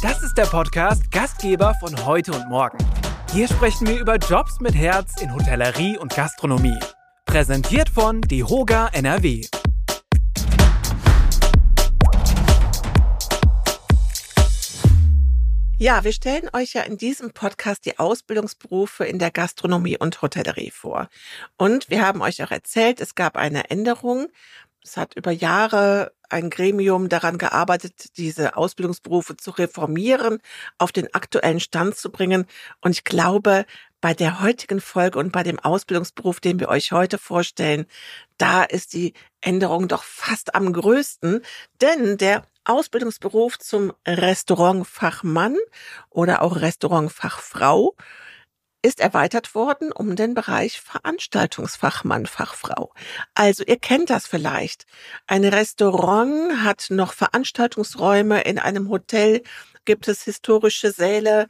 Das ist der Podcast Gastgeber von heute und morgen. Hier sprechen wir über Jobs mit Herz in Hotellerie und Gastronomie. Präsentiert von DeHoga NRW. Ja, wir stellen euch ja in diesem Podcast die Ausbildungsberufe in der Gastronomie und Hotellerie vor. Und wir haben euch auch erzählt, es gab eine Änderung. Es hat über Jahre ein Gremium daran gearbeitet, diese Ausbildungsberufe zu reformieren, auf den aktuellen Stand zu bringen. Und ich glaube, bei der heutigen Folge und bei dem Ausbildungsberuf, den wir euch heute vorstellen, da ist die Änderung doch fast am größten, denn der Ausbildungsberuf zum Restaurantfachmann oder auch Restaurantfachfrau ist erweitert worden um den Bereich Veranstaltungsfachmann, Fachfrau. Also ihr kennt das vielleicht. Ein Restaurant hat noch Veranstaltungsräume in einem Hotel gibt es historische Säle.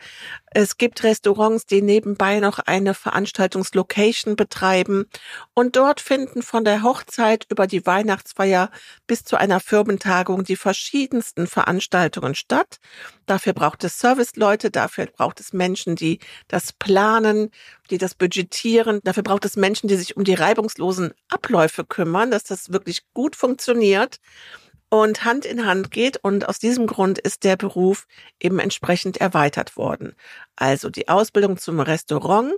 Es gibt Restaurants, die nebenbei noch eine Veranstaltungslocation betreiben. Und dort finden von der Hochzeit über die Weihnachtsfeier bis zu einer Firmentagung die verschiedensten Veranstaltungen statt. Dafür braucht es Serviceleute, dafür braucht es Menschen, die das planen, die das budgetieren. Dafür braucht es Menschen, die sich um die reibungslosen Abläufe kümmern, dass das wirklich gut funktioniert und Hand in Hand geht. Und aus diesem Grund ist der Beruf eben entsprechend erweitert worden. Also die Ausbildung zum Restaurant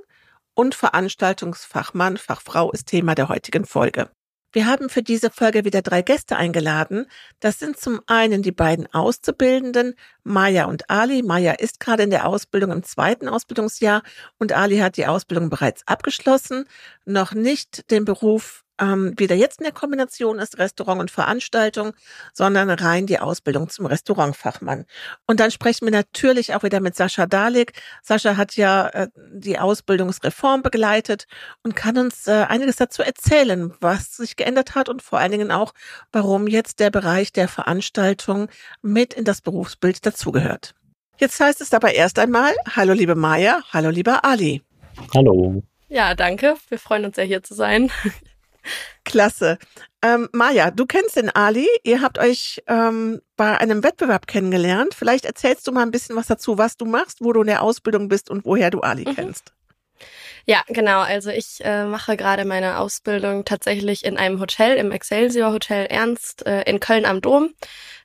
und Veranstaltungsfachmann, Fachfrau ist Thema der heutigen Folge. Wir haben für diese Folge wieder drei Gäste eingeladen. Das sind zum einen die beiden Auszubildenden, Maya und Ali. Maya ist gerade in der Ausbildung im zweiten Ausbildungsjahr und Ali hat die Ausbildung bereits abgeschlossen, noch nicht den Beruf ähm, weder jetzt in der Kombination ist Restaurant und Veranstaltung, sondern rein die Ausbildung zum Restaurantfachmann. Und dann sprechen wir natürlich auch wieder mit Sascha Dalik. Sascha hat ja äh, die Ausbildungsreform begleitet und kann uns äh, einiges dazu erzählen, was sich geändert hat und vor allen Dingen auch, warum jetzt der Bereich der Veranstaltung mit in das Berufsbild dazugehört. Jetzt heißt es aber erst einmal, hallo liebe Maya, hallo lieber Ali. Hallo. Ja, danke. Wir freuen uns sehr hier zu sein. Klasse. Ähm, Maja, du kennst den Ali. Ihr habt euch ähm, bei einem Wettbewerb kennengelernt. Vielleicht erzählst du mal ein bisschen was dazu, was du machst, wo du in der Ausbildung bist und woher du Ali mhm. kennst. Ja, genau. Also ich äh, mache gerade meine Ausbildung tatsächlich in einem Hotel, im Excelsior Hotel Ernst äh, in Köln am Dom.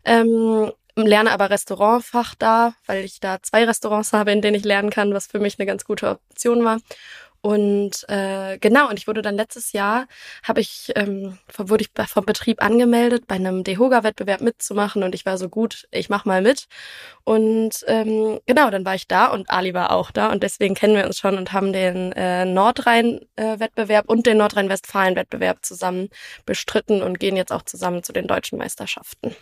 Ähm, lerne aber Restaurantfach da, weil ich da zwei Restaurants habe, in denen ich lernen kann, was für mich eine ganz gute Option war. Und äh, genau, und ich wurde dann letztes Jahr, habe ich, ähm, wurde ich vom Betrieb angemeldet, bei einem Dehoga-Wettbewerb mitzumachen und ich war so gut, ich mach mal mit. Und ähm, genau, dann war ich da und Ali war auch da und deswegen kennen wir uns schon und haben den äh, Nordrhein-Wettbewerb und den Nordrhein-Westfalen-Wettbewerb zusammen bestritten und gehen jetzt auch zusammen zu den deutschen Meisterschaften.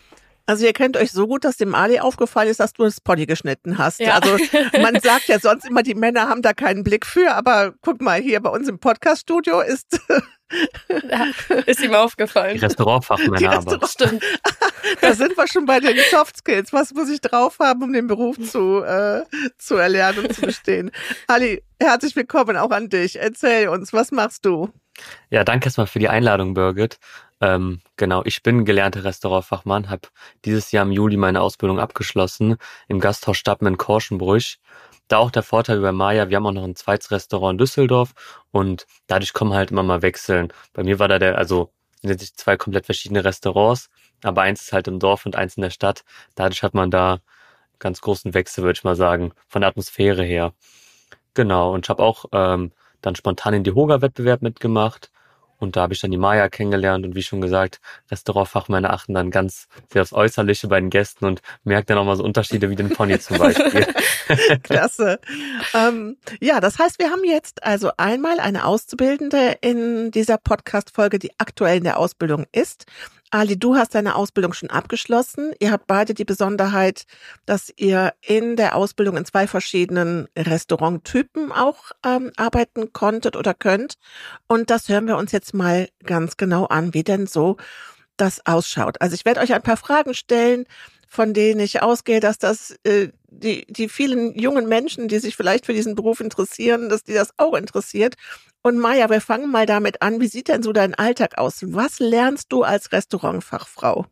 Also ihr kennt euch so gut, dass dem Ali aufgefallen ist, dass du das Pony geschnitten hast. Ja. Also man sagt ja sonst immer, die Männer haben da keinen Blick für, aber guck mal, hier bei uns im Podcaststudio ist ja, ist ihm aufgefallen. Die Restaurantfachmänner Restaurant aber. Stimmt. Da sind wir schon bei den Soft Skills. Was muss ich drauf haben, um den Beruf zu, äh, zu erlernen und zu bestehen? Ali, herzlich willkommen auch an dich. Erzähl uns, was machst du? Ja, danke erstmal für die Einladung, Birgit. Ähm, genau, ich bin gelernter Restaurantfachmann, habe dieses Jahr im Juli meine Ausbildung abgeschlossen im Gasthaus Stadtmann Korschenbrüch. Da auch der Vorteil bei Maya, wir haben auch noch ein zweites Restaurant in Düsseldorf und dadurch kommen halt immer mal wechseln. Bei mir war da der, also sind jetzt zwei komplett verschiedene Restaurants, aber eins ist halt im Dorf und eins in der Stadt. Dadurch hat man da ganz großen Wechsel, würde ich mal sagen, von der Atmosphäre her. Genau, und ich habe auch ähm, dann spontan in die Hoga-Wettbewerb mitgemacht und da habe ich dann die Maya kennengelernt und wie schon gesagt, Restaurantfachmänner achten dann ganz sehr aufs Äußerliche bei den Gästen und merkt dann auch mal so Unterschiede wie den Pony zum Beispiel. Klasse. Ähm, ja, das heißt, wir haben jetzt also einmal eine Auszubildende in dieser Podcast-Folge, die aktuell in der Ausbildung ist. Ali, du hast deine Ausbildung schon abgeschlossen. Ihr habt beide die Besonderheit, dass ihr in der Ausbildung in zwei verschiedenen Restauranttypen auch ähm, arbeiten konntet oder könnt. Und das hören wir uns jetzt mal ganz genau an, wie denn so das ausschaut. Also ich werde euch ein paar Fragen stellen, von denen ich ausgehe, dass das äh, die, die vielen jungen Menschen, die sich vielleicht für diesen Beruf interessieren, dass die das auch interessiert. Und Maja, wir fangen mal damit an. Wie sieht denn so dein Alltag aus? Was lernst du als Restaurantfachfrau?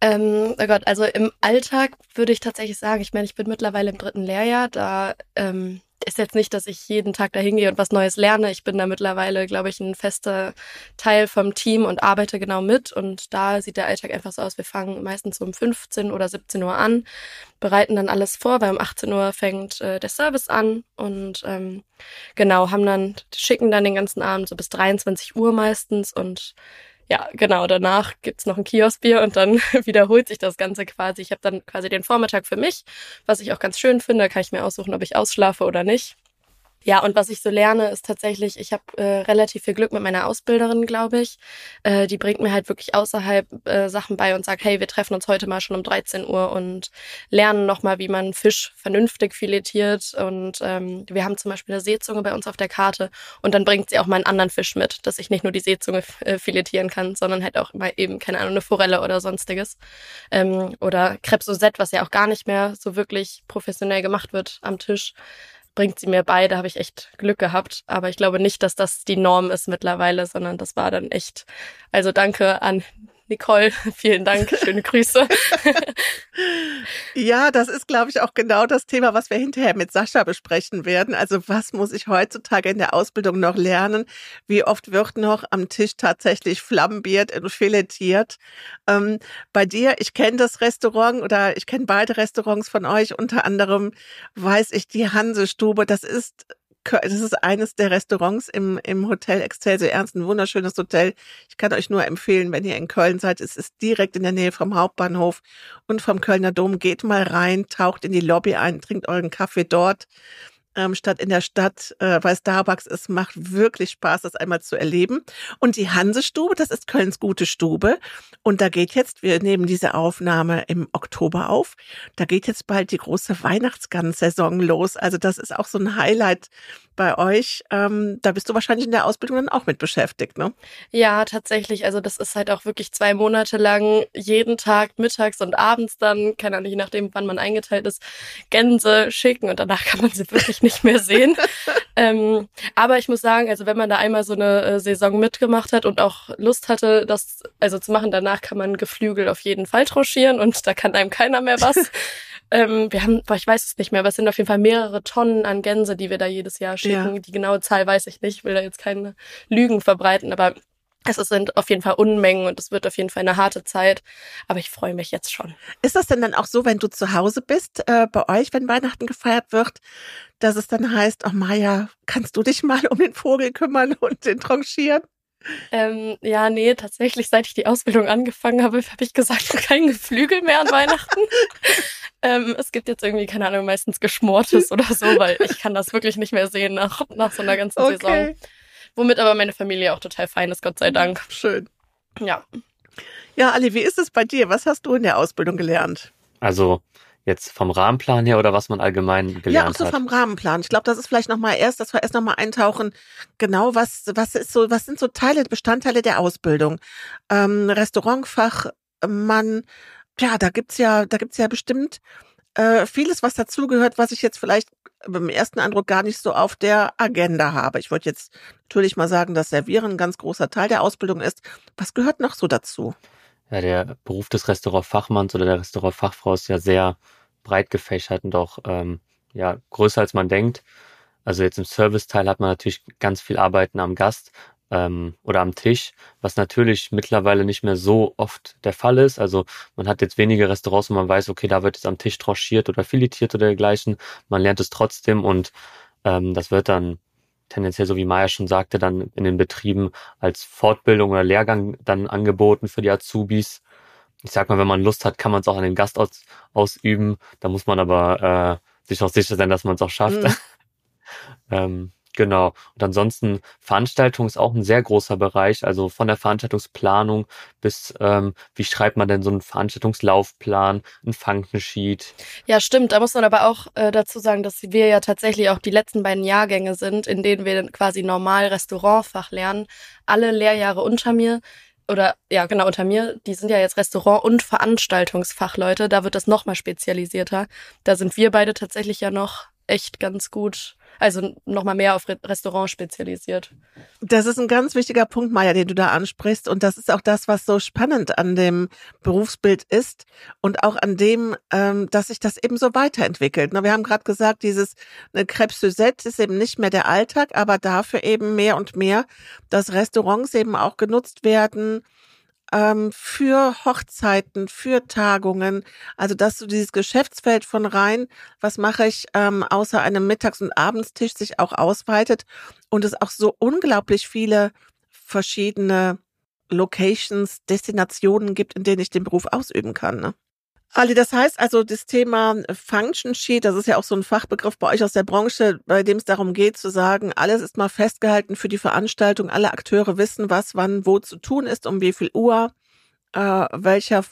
Ähm, oh Gott, also im Alltag würde ich tatsächlich sagen, ich meine, ich bin mittlerweile im dritten Lehrjahr, da ähm, ist jetzt nicht, dass ich jeden Tag da hingehe und was Neues lerne. Ich bin da mittlerweile, glaube ich, ein fester Teil vom Team und arbeite genau mit. Und da sieht der Alltag einfach so aus. Wir fangen meistens um 15 oder 17 Uhr an, bereiten dann alles vor, weil um 18 Uhr fängt äh, der Service an und ähm, genau, haben dann, schicken dann den ganzen Abend so bis 23 Uhr meistens und ja, genau, danach gibt's noch ein Kioskbier und dann wiederholt sich das Ganze quasi. Ich habe dann quasi den Vormittag für mich, was ich auch ganz schön finde, kann ich mir aussuchen, ob ich ausschlafe oder nicht. Ja, und was ich so lerne, ist tatsächlich, ich habe äh, relativ viel Glück mit meiner Ausbilderin, glaube ich. Äh, die bringt mir halt wirklich außerhalb äh, Sachen bei und sagt, hey, wir treffen uns heute mal schon um 13 Uhr und lernen nochmal, wie man Fisch vernünftig filetiert. Und ähm, wir haben zum Beispiel eine Seezunge bei uns auf der Karte und dann bringt sie auch mal einen anderen Fisch mit, dass ich nicht nur die Seezunge äh, filetieren kann, sondern halt auch mal eben, keine Ahnung, eine Forelle oder sonstiges. Ähm, oder Crepe Suzette, was ja auch gar nicht mehr so wirklich professionell gemacht wird am Tisch bringt sie mir bei. Da habe ich echt Glück gehabt. Aber ich glaube nicht, dass das die Norm ist mittlerweile, sondern das war dann echt. Also danke an Nicole, vielen Dank, schöne Grüße. ja, das ist, glaube ich, auch genau das Thema, was wir hinterher mit Sascha besprechen werden. Also was muss ich heutzutage in der Ausbildung noch lernen? Wie oft wird noch am Tisch tatsächlich flambiert und filetiert? Ähm, bei dir, ich kenne das Restaurant oder ich kenne beide Restaurants von euch, unter anderem weiß ich die Hansestube. Das ist das ist eines der Restaurants im, im Hotel Excelsior Ernst, ein wunderschönes Hotel. Ich kann euch nur empfehlen, wenn ihr in Köln seid, es ist direkt in der Nähe vom Hauptbahnhof und vom Kölner Dom. Geht mal rein, taucht in die Lobby ein, trinkt euren Kaffee dort ähm, statt in der Stadt, äh, weil Starbucks es macht wirklich Spaß, das einmal zu erleben. Und die Hansestube, das ist Kölns gute Stube. Und da geht jetzt, wir nehmen diese Aufnahme im Oktober auf, da geht jetzt bald die große Weihnachtsgans-Saison los. Also das ist auch so ein Highlight bei euch. Ähm, da bist du wahrscheinlich in der Ausbildung dann auch mit beschäftigt, ne? Ja, tatsächlich. Also das ist halt auch wirklich zwei Monate lang jeden Tag mittags und abends dann, keine Ahnung, je nachdem, wann man eingeteilt ist, Gänse schicken und danach kann man sie wirklich nicht mehr sehen. ähm, aber ich muss sagen, also wenn man da einmal so eine äh, Saison mitgemacht hat und auch Lust hatte, das also zu machen, danach kann man Geflügel auf jeden Fall trochieren und da kann einem keiner mehr was. Ähm, wir haben, ich weiß es nicht mehr, aber es sind auf jeden Fall mehrere Tonnen an Gänse, die wir da jedes Jahr schicken. Ja. Die genaue Zahl weiß ich nicht, ich will da jetzt keine Lügen verbreiten, aber es sind auf jeden Fall Unmengen und es wird auf jeden Fall eine harte Zeit. Aber ich freue mich jetzt schon. Ist das denn dann auch so, wenn du zu Hause bist, äh, bei euch, wenn Weihnachten gefeiert wird, dass es dann heißt, oh Maja, kannst du dich mal um den Vogel kümmern und den tranchieren? Ähm, ja, nee, tatsächlich, seit ich die Ausbildung angefangen habe, habe ich gesagt, kein Geflügel mehr an Weihnachten. ähm, es gibt jetzt irgendwie, keine Ahnung, meistens Geschmortes oder so, weil ich kann das wirklich nicht mehr sehen nach, nach so einer ganzen okay. Saison. Womit aber meine Familie auch total fein ist, Gott sei Dank. Schön. Ja. Ja, Ali, wie ist es bei dir? Was hast du in der Ausbildung gelernt? Also, Jetzt vom Rahmenplan her oder was man allgemein gelernt hat? Ja, auch so vom Rahmenplan. Ich glaube, das ist vielleicht nochmal erst, dass wir erst nochmal eintauchen. Genau, was, was ist so, was sind so Teile, Bestandteile der Ausbildung? Ähm, Restaurantfachmann, ja, da gibt's ja, da gibt's ja bestimmt äh, vieles, was dazugehört, was ich jetzt vielleicht beim ersten Eindruck gar nicht so auf der Agenda habe. Ich wollte jetzt natürlich mal sagen, dass Servieren ein ganz großer Teil der Ausbildung ist. Was gehört noch so dazu? ja, der Beruf des Restaurantfachmanns oder der Restaurantfachfrau ist ja sehr breit gefächert und auch ähm, ja, größer als man denkt. Also jetzt im Serviceteil hat man natürlich ganz viel Arbeiten am Gast ähm, oder am Tisch, was natürlich mittlerweile nicht mehr so oft der Fall ist. Also man hat jetzt wenige Restaurants, wo man weiß, okay, da wird jetzt am Tisch tranchiert oder filetiert oder dergleichen. Man lernt es trotzdem und ähm, das wird dann tendenziell, so wie Maya schon sagte, dann in den Betrieben als Fortbildung oder Lehrgang dann angeboten für die Azubis. Ich sag mal, wenn man Lust hat, kann man es auch an den Gast aus, ausüben. Da muss man aber äh, sich auch sicher sein, dass man es auch schafft. Mhm. ähm, Genau. Und ansonsten Veranstaltung ist auch ein sehr großer Bereich, also von der Veranstaltungsplanung bis ähm, wie schreibt man denn so einen Veranstaltungslaufplan, ein Functionsheet. Ja, stimmt. Da muss man aber auch äh, dazu sagen, dass wir ja tatsächlich auch die letzten beiden Jahrgänge sind, in denen wir quasi normal Restaurantfach lernen. Alle Lehrjahre unter mir oder ja, genau, unter mir, die sind ja jetzt Restaurant- und Veranstaltungsfachleute, da wird das nochmal spezialisierter. Da sind wir beide tatsächlich ja noch echt ganz gut also nochmal mehr auf Restaurant spezialisiert. Das ist ein ganz wichtiger Punkt, Maya, den du da ansprichst. Und das ist auch das, was so spannend an dem Berufsbild ist und auch an dem, ähm, dass sich das eben so weiterentwickelt. Wir haben gerade gesagt, dieses eine Crêpe Suzette ist eben nicht mehr der Alltag, aber dafür eben mehr und mehr, dass Restaurants eben auch genutzt werden, ähm, für Hochzeiten, für Tagungen. Also dass so dieses Geschäftsfeld von rein, was mache ich ähm, außer einem Mittags- und Abendstisch, sich auch ausweitet und es auch so unglaublich viele verschiedene Locations, Destinationen gibt, in denen ich den Beruf ausüben kann. Ne? Ali, das heißt also, das Thema Function Sheet, das ist ja auch so ein Fachbegriff bei euch aus der Branche, bei dem es darum geht zu sagen, alles ist mal festgehalten für die Veranstaltung, alle Akteure wissen, was wann wo zu tun ist, um wie viel Uhr, äh, welcher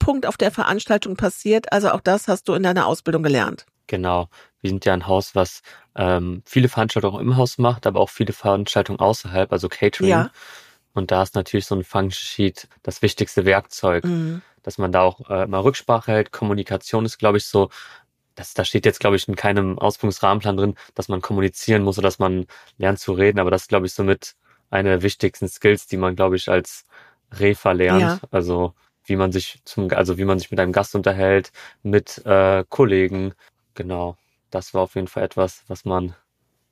Punkt auf der Veranstaltung passiert. Also auch das hast du in deiner Ausbildung gelernt. Genau. Wir sind ja ein Haus, was ähm, viele Veranstaltungen im Haus macht, aber auch viele Veranstaltungen außerhalb, also Catering. Ja. Und da ist natürlich so ein Function Sheet das wichtigste Werkzeug. Mhm dass man da auch äh, mal Rücksprache hält. Kommunikation ist, glaube ich, so, das, da steht jetzt, glaube ich, in keinem Ausbildungsrahmenplan drin, dass man kommunizieren muss oder dass man lernt zu reden, aber das ist, glaube ich, somit eine der wichtigsten Skills, die man, glaube ich, als Refer lernt. Ja. Also wie man sich zum, also wie man sich mit einem Gast unterhält, mit äh, Kollegen. Genau. Das war auf jeden Fall etwas, was man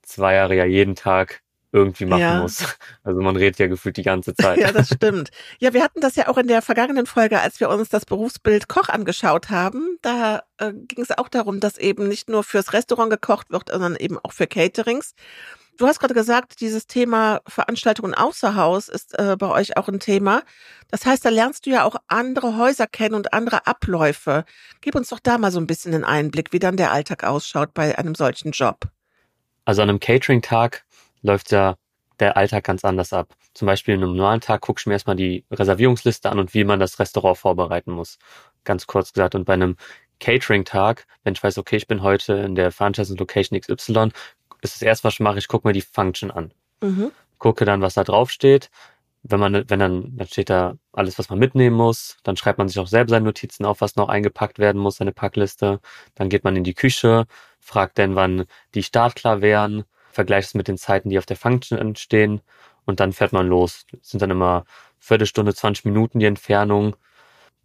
zwei Jahre ja jeden Tag irgendwie machen ja. muss. Also man redet ja gefühlt die ganze Zeit. ja, das stimmt. Ja, wir hatten das ja auch in der vergangenen Folge, als wir uns das Berufsbild Koch angeschaut haben. Da äh, ging es auch darum, dass eben nicht nur fürs Restaurant gekocht wird, sondern eben auch für Caterings. Du hast gerade gesagt, dieses Thema Veranstaltungen außer Haus ist äh, bei euch auch ein Thema. Das heißt, da lernst du ja auch andere Häuser kennen und andere Abläufe. Gib uns doch da mal so ein bisschen einen Einblick, wie dann der Alltag ausschaut bei einem solchen Job. Also an einem Catering-Tag läuft ja der Alltag ganz anders ab. Zum Beispiel in einem normalen Tag gucke ich mir erstmal die Reservierungsliste an und wie man das Restaurant vorbereiten muss. Ganz kurz gesagt. Und bei einem Catering-Tag, wenn ich weiß, okay, ich bin heute in der Veranstaltungslocation XY, ist das erste, was ich mache, ich gucke mir die Function an. Mhm. Gucke dann, was da drauf steht. Wenn man, wenn dann, dann steht da alles, was man mitnehmen muss. Dann schreibt man sich auch selber seine Notizen auf, was noch eingepackt werden muss, seine Packliste. Dann geht man in die Küche, fragt dann, wann die startklar wären vergleicht es mit den Zeiten, die auf der Function entstehen und dann fährt man los. Das sind dann immer Viertelstunde, 20 Minuten die Entfernung.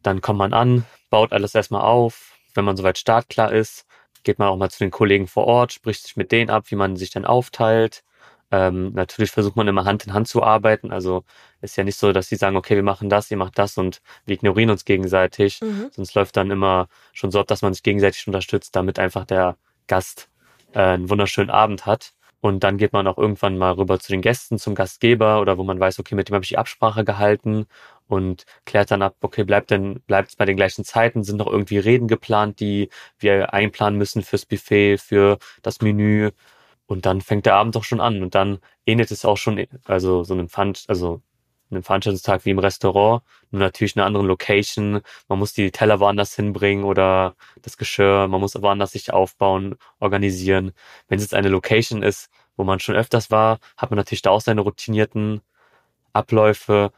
Dann kommt man an, baut alles erstmal auf. Wenn man soweit startklar ist, geht man auch mal zu den Kollegen vor Ort, spricht sich mit denen ab, wie man sich dann aufteilt. Ähm, natürlich versucht man immer Hand in Hand zu arbeiten. Also ist ja nicht so, dass sie sagen, okay, wir machen das, ihr macht das und wir ignorieren uns gegenseitig. Mhm. Sonst läuft dann immer schon so ab, dass man sich gegenseitig unterstützt, damit einfach der Gast äh, einen wunderschönen Abend hat. Und dann geht man auch irgendwann mal rüber zu den Gästen, zum Gastgeber oder wo man weiß, okay, mit dem habe ich die Absprache gehalten und klärt dann ab, okay, bleibt denn, bleibt es bei den gleichen Zeiten? Sind noch irgendwie Reden geplant, die wir einplanen müssen fürs Buffet, für das Menü? Und dann fängt der Abend doch schon an und dann ähnelt es auch schon, also so einem Pfand, also einem Veranstaltungstag wie im Restaurant, nur natürlich in einer anderen Location. Man muss die Teller woanders hinbringen oder das Geschirr, man muss woanders sich aufbauen, organisieren. Wenn es jetzt eine Location ist, wo man schon öfters war, hat man natürlich da auch seine routinierten Abläufe.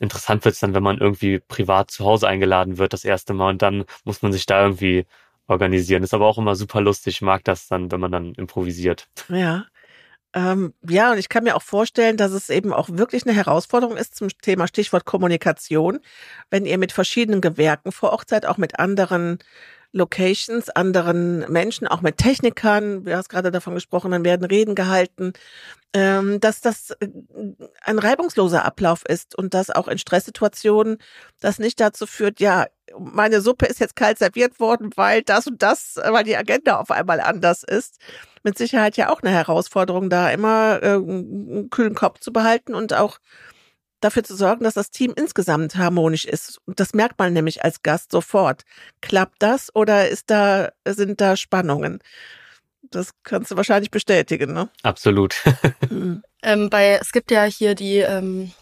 Interessant wird es dann, wenn man irgendwie privat zu Hause eingeladen wird das erste Mal und dann muss man sich da irgendwie organisieren. Ist aber auch immer super lustig. Ich mag das dann, wenn man dann improvisiert. Ja. Ähm, ja, und ich kann mir auch vorstellen, dass es eben auch wirklich eine Herausforderung ist zum Thema Stichwort Kommunikation, wenn ihr mit verschiedenen Gewerken vor Ort seid, auch mit anderen Locations, anderen Menschen, auch mit Technikern, du hast gerade davon gesprochen, dann werden Reden gehalten, ähm, dass das äh, ein reibungsloser Ablauf ist und dass auch in Stresssituationen das nicht dazu führt, ja, meine Suppe ist jetzt kalt serviert worden, weil das und das, weil die Agenda auf einmal anders ist. Mit Sicherheit ja auch eine Herausforderung, da immer äh, einen kühlen Kopf zu behalten und auch dafür zu sorgen, dass das Team insgesamt harmonisch ist. Und das merkt man nämlich als Gast sofort. Klappt das oder ist da, sind da Spannungen? Das kannst du wahrscheinlich bestätigen, ne? Absolut. Mhm. ähm, bei, es gibt ja hier die ähm,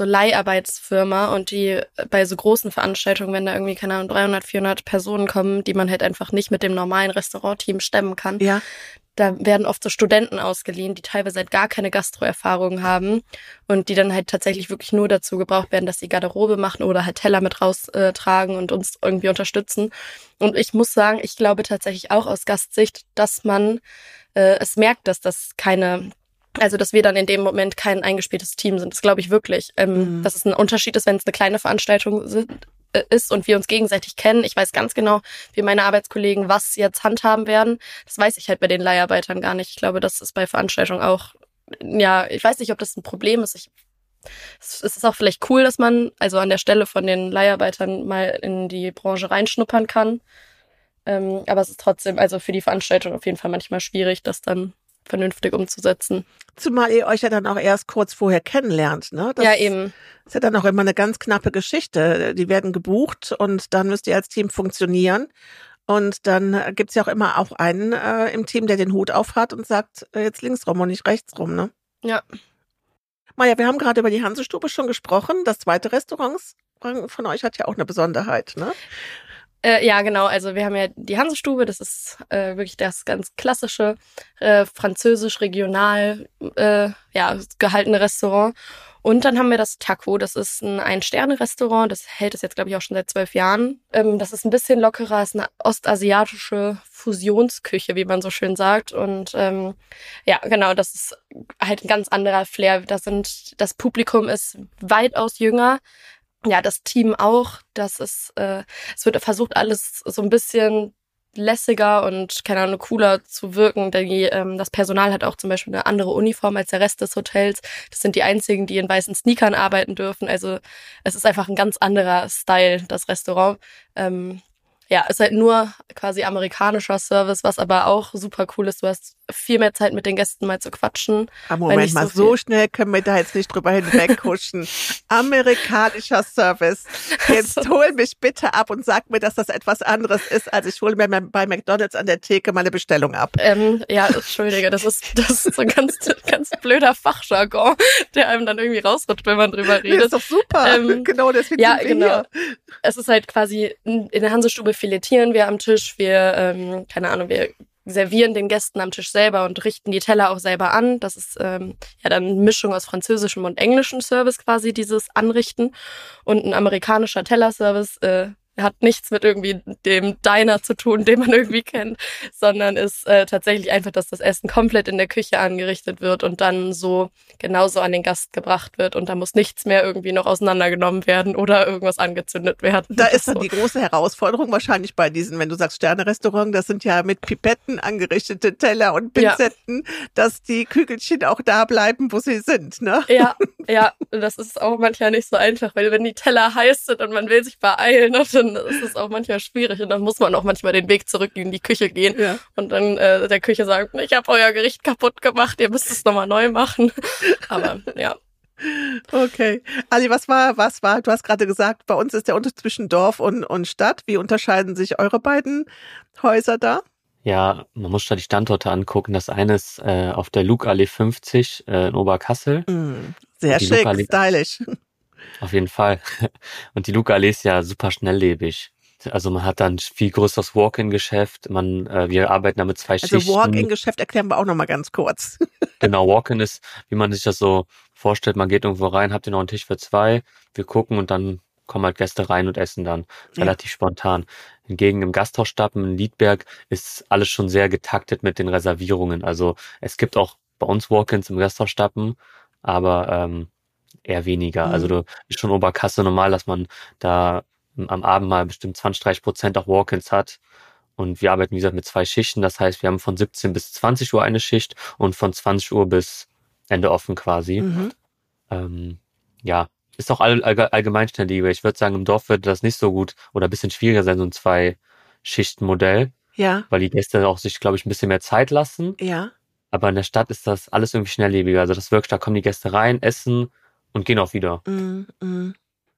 so Leiharbeitsfirma und die bei so großen Veranstaltungen, wenn da irgendwie, keine Ahnung, 300, 400 Personen kommen, die man halt einfach nicht mit dem normalen Restaurantteam stemmen kann, ja. Da werden oft so Studenten ausgeliehen, die teilweise halt gar keine Gastroerfahrung haben und die dann halt tatsächlich wirklich nur dazu gebraucht werden, dass sie Garderobe machen oder halt Teller mit raustragen und uns irgendwie unterstützen. Und ich muss sagen, ich glaube tatsächlich auch aus Gastsicht, dass man äh, es merkt, dass das keine also, dass wir dann in dem Moment kein eingespieltes Team sind, das glaube ich wirklich. Ähm, mhm. Dass es ein Unterschied ist, wenn es eine kleine Veranstaltung sind, ist und wir uns gegenseitig kennen. Ich weiß ganz genau, wie meine Arbeitskollegen was jetzt handhaben werden. Das weiß ich halt bei den Leiharbeitern gar nicht. Ich glaube, das ist bei Veranstaltungen auch, ja, ich weiß nicht, ob das ein Problem ist. Ich, es ist auch vielleicht cool, dass man also an der Stelle von den Leiharbeitern mal in die Branche reinschnuppern kann. Ähm, aber es ist trotzdem, also für die Veranstaltung auf jeden Fall manchmal schwierig, das dann vernünftig umzusetzen. Zumal ihr euch ja dann auch erst kurz vorher kennenlernt, ne? Das ja, eben. Ist ja dann auch immer eine ganz knappe Geschichte. Die werden gebucht und dann müsst ihr als Team funktionieren. Und dann gibt's ja auch immer auch einen äh, im Team, der den Hut auf hat und sagt, äh, jetzt links rum und nicht rechts rum, ne? Ja. Maja, wir haben gerade über die Hansestube schon gesprochen. Das zweite Restaurant von euch hat ja auch eine Besonderheit, ne? Äh, ja, genau. Also wir haben ja die Hansestube, das ist äh, wirklich das ganz klassische äh, französisch regional äh, ja, gehaltene Restaurant. Und dann haben wir das Taco, das ist ein Ein-Sterne-Restaurant, das hält es jetzt, glaube ich, auch schon seit zwölf Jahren. Ähm, das ist ein bisschen lockerer, ist eine ostasiatische Fusionsküche, wie man so schön sagt. Und ähm, ja, genau, das ist halt ein ganz anderer Flair. Das, sind, das Publikum ist weitaus jünger, ja, das Team auch. Das ist, äh, es wird versucht, alles so ein bisschen lässiger und keine Ahnung cooler zu wirken. Denn die, ähm, das Personal hat auch zum Beispiel eine andere Uniform als der Rest des Hotels. Das sind die einzigen, die in weißen Sneakern arbeiten dürfen. Also es ist einfach ein ganz anderer Style, das Restaurant. Ähm, ja, ist halt nur quasi amerikanischer Service, was aber auch super cool ist. Du hast viel mehr Zeit mit den Gästen mal zu quatschen. Aber Moment mal, so, so schnell können wir da jetzt nicht drüber hinweghuschen. Amerikanischer Service. Jetzt hol mich bitte ab und sag mir, dass das etwas anderes ist, als ich hole mir bei McDonalds an der Theke meine Bestellung ab. Ähm, ja, entschuldige, das ist, das ist so ein ganz, ganz blöder Fachjargon, der einem dann irgendwie rausrutscht, wenn man drüber redet. Das ist doch super. Ähm, genau, deswegen ja, genau. Hier. Es ist halt quasi in der Hansestube filetieren wir am Tisch, wir, ähm, keine Ahnung, wir servieren den Gästen am Tisch selber und richten die Teller auch selber an. Das ist ähm, ja dann eine Mischung aus französischem und englischem Service quasi, dieses Anrichten. Und ein amerikanischer Tellerservice äh, hat nichts mit irgendwie dem Diner zu tun, den man irgendwie kennt, sondern ist äh, tatsächlich einfach, dass das Essen komplett in der Küche angerichtet wird und dann so genauso an den Gast gebracht wird und da muss nichts mehr irgendwie noch auseinandergenommen werden oder irgendwas angezündet werden. Da ist dann so. die große Herausforderung wahrscheinlich bei diesen, wenn du sagst Sterne-Restaurant, das sind ja mit Pipetten angerichtete Teller und Pinzetten, ja. dass die Kügelchen auch da bleiben, wo sie sind, ne? Ja, ja, das ist auch manchmal nicht so einfach, weil wenn die Teller heiß sind und man will sich beeilen und dann ist es auch manchmal schwierig und dann muss man auch manchmal den Weg zurück in die Küche gehen ja. und dann äh, der Küche sagen, ich habe euer Gericht kaputt gemacht, ihr müsst es nochmal neu machen. Aber ja. Okay. Ali, was war, was war, du hast gerade gesagt, bei uns ist der Unterschied zwischen Dorf und, und Stadt. Wie unterscheiden sich eure beiden Häuser da? Ja, man muss da die Standorte angucken. Das eine ist äh, auf der Lugallee 50 äh, in Oberkassel. Mm, sehr schick, stylisch. Auf jeden Fall. Und die Luca Allee ist ja super schnelllebig. Also man hat dann viel größeres Walk-in-Geschäft. Man, äh, wir arbeiten da mit zwei also Schichten. Also Walk-in-Geschäft erklären wir auch noch mal ganz kurz. genau, Walk-in ist, wie man sich das so vorstellt. Man geht irgendwo rein, habt ihr noch einen Tisch für zwei. Wir gucken und dann kommen halt Gäste rein und essen dann ja. relativ spontan. Hingegen im Gasthausstappen in Liedberg ist alles schon sehr getaktet mit den Reservierungen. Also es gibt auch bei uns Walk-ins im Gasthausstappen, aber ähm, eher weniger. Also mhm. Also du ist schon Oberkasse normal, dass man da am Abend mal bestimmt 20, 30 Prozent auch Walk-ins hat. Und wir arbeiten, wie gesagt, mit zwei Schichten. Das heißt, wir haben von 17 bis 20 Uhr eine Schicht und von 20 Uhr bis Ende offen quasi. Mhm. Ähm, ja, ist auch all, all, allgemein schnell Ich würde sagen, im Dorf wird das nicht so gut oder ein bisschen schwieriger sein, so ein Zwei-Schichten-Modell. Ja. Weil die Gäste auch sich, glaube ich, ein bisschen mehr Zeit lassen. Ja. Aber in der Stadt ist das alles irgendwie schnelllebiger. Also das wirklich, da kommen die Gäste rein, essen, und gehen auch wieder. Mm, mm.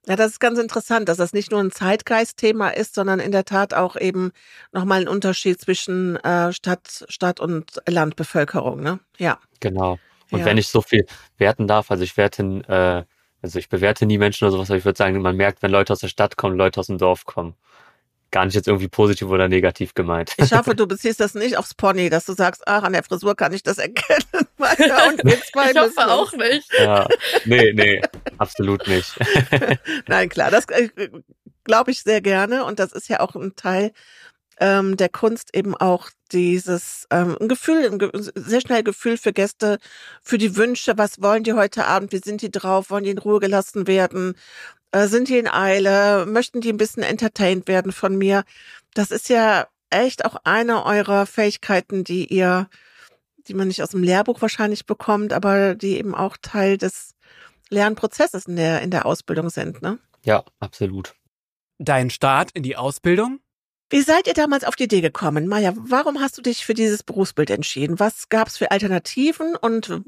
Ja, das ist ganz interessant, dass das nicht nur ein Zeitgeistthema ist, sondern in der Tat auch eben nochmal ein Unterschied zwischen äh, Stadt, Stadt und Landbevölkerung, ne? Ja. Genau. Und ja. wenn ich so viel werten darf, also ich werte, äh, also ich bewerte nie Menschen oder sowas, aber ich würde sagen, man merkt, wenn Leute aus der Stadt kommen, Leute aus dem Dorf kommen. Gar nicht jetzt irgendwie positiv oder negativ gemeint. Ich hoffe, du beziehst das nicht aufs Pony, dass du sagst, ach, an der Frisur kann ich das erkennen. und ich hoffe auch nicht. Ja, nee, nee, absolut nicht. Nein, klar, das äh, glaube ich sehr gerne und das ist ja auch ein Teil ähm, der Kunst eben auch dieses ähm, ein Gefühl, ein sehr schnell Gefühl für Gäste, für die Wünsche, was wollen die heute Abend, wie sind die drauf, wollen die in Ruhe gelassen werden, sind die in Eile, möchten die ein bisschen entertained werden von mir. Das ist ja echt auch eine eurer Fähigkeiten, die ihr, die man nicht aus dem Lehrbuch wahrscheinlich bekommt, aber die eben auch Teil des Lernprozesses in der, in der Ausbildung sind, ne? Ja, absolut. Dein Start in die Ausbildung? Wie seid ihr damals auf die Idee gekommen? Maja, warum hast du dich für dieses Berufsbild entschieden? Was gab es für Alternativen? Und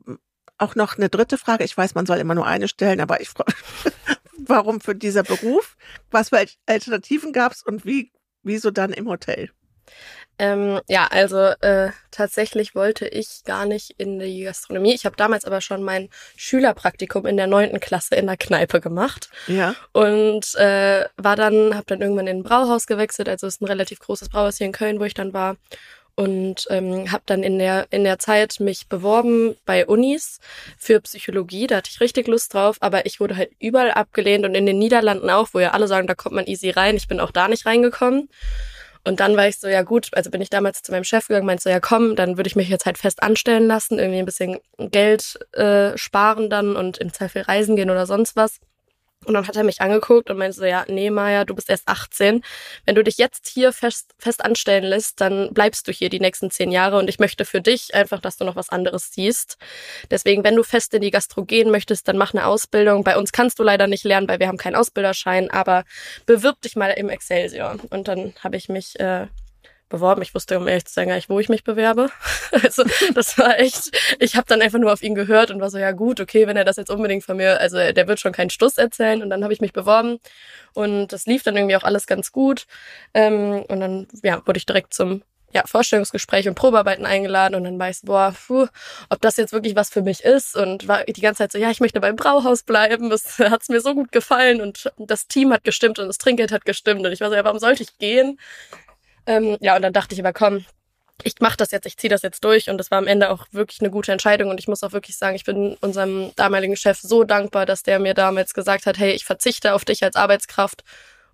auch noch eine dritte Frage. Ich weiß, man soll immer nur eine stellen, aber ich frage, warum für dieser Beruf? Was für Alternativen gab es und wie, wieso dann im Hotel? Ähm, ja, also äh, tatsächlich wollte ich gar nicht in die Gastronomie. Ich habe damals aber schon mein Schülerpraktikum in der neunten Klasse in der Kneipe gemacht. Ja. Und äh, war dann, habe dann irgendwann in ein Brauhaus gewechselt. Also es ist ein relativ großes Brauhaus hier in Köln, wo ich dann war. Und ähm, habe dann in der in der Zeit mich beworben bei Unis für Psychologie. Da hatte ich richtig Lust drauf, aber ich wurde halt überall abgelehnt und in den Niederlanden auch, wo ja alle sagen, da kommt man easy rein. Ich bin auch da nicht reingekommen. Und dann war ich so, ja gut, also bin ich damals zu meinem Chef gegangen, meinte so, ja komm, dann würde ich mich jetzt halt fest anstellen lassen, irgendwie ein bisschen Geld äh, sparen dann und im Zweifel reisen gehen oder sonst was. Und dann hat er mich angeguckt und meinte so, ja, nee, Maja, du bist erst 18. Wenn du dich jetzt hier fest, fest anstellen lässt, dann bleibst du hier die nächsten zehn Jahre und ich möchte für dich einfach, dass du noch was anderes siehst. Deswegen, wenn du fest in die Gastro gehen möchtest, dann mach eine Ausbildung. Bei uns kannst du leider nicht lernen, weil wir haben keinen Ausbilderschein, aber bewirb dich mal im Excelsior. Und dann habe ich mich äh, beworben. Ich wusste, um ehrlich zu sein, gar nicht, wo ich mich bewerbe. Also das war echt, ich habe dann einfach nur auf ihn gehört und war so, ja gut, okay, wenn er das jetzt unbedingt von mir, also der wird schon keinen Stuss erzählen. Und dann habe ich mich beworben und das lief dann irgendwie auch alles ganz gut. Ähm, und dann ja, wurde ich direkt zum ja, Vorstellungsgespräch und Probearbeiten eingeladen und dann war ich so, boah, puh, ob das jetzt wirklich was für mich ist und war die ganze Zeit so, ja, ich möchte beim Brauhaus bleiben, das hat's mir so gut gefallen und das Team hat gestimmt und das Trinkgeld hat gestimmt und ich war so, ja, warum sollte ich gehen? Ähm, ja, und dann dachte ich aber, komm, ich mache das jetzt, ich ziehe das jetzt durch und das war am Ende auch wirklich eine gute Entscheidung und ich muss auch wirklich sagen, ich bin unserem damaligen Chef so dankbar, dass der mir damals gesagt hat, hey, ich verzichte auf dich als Arbeitskraft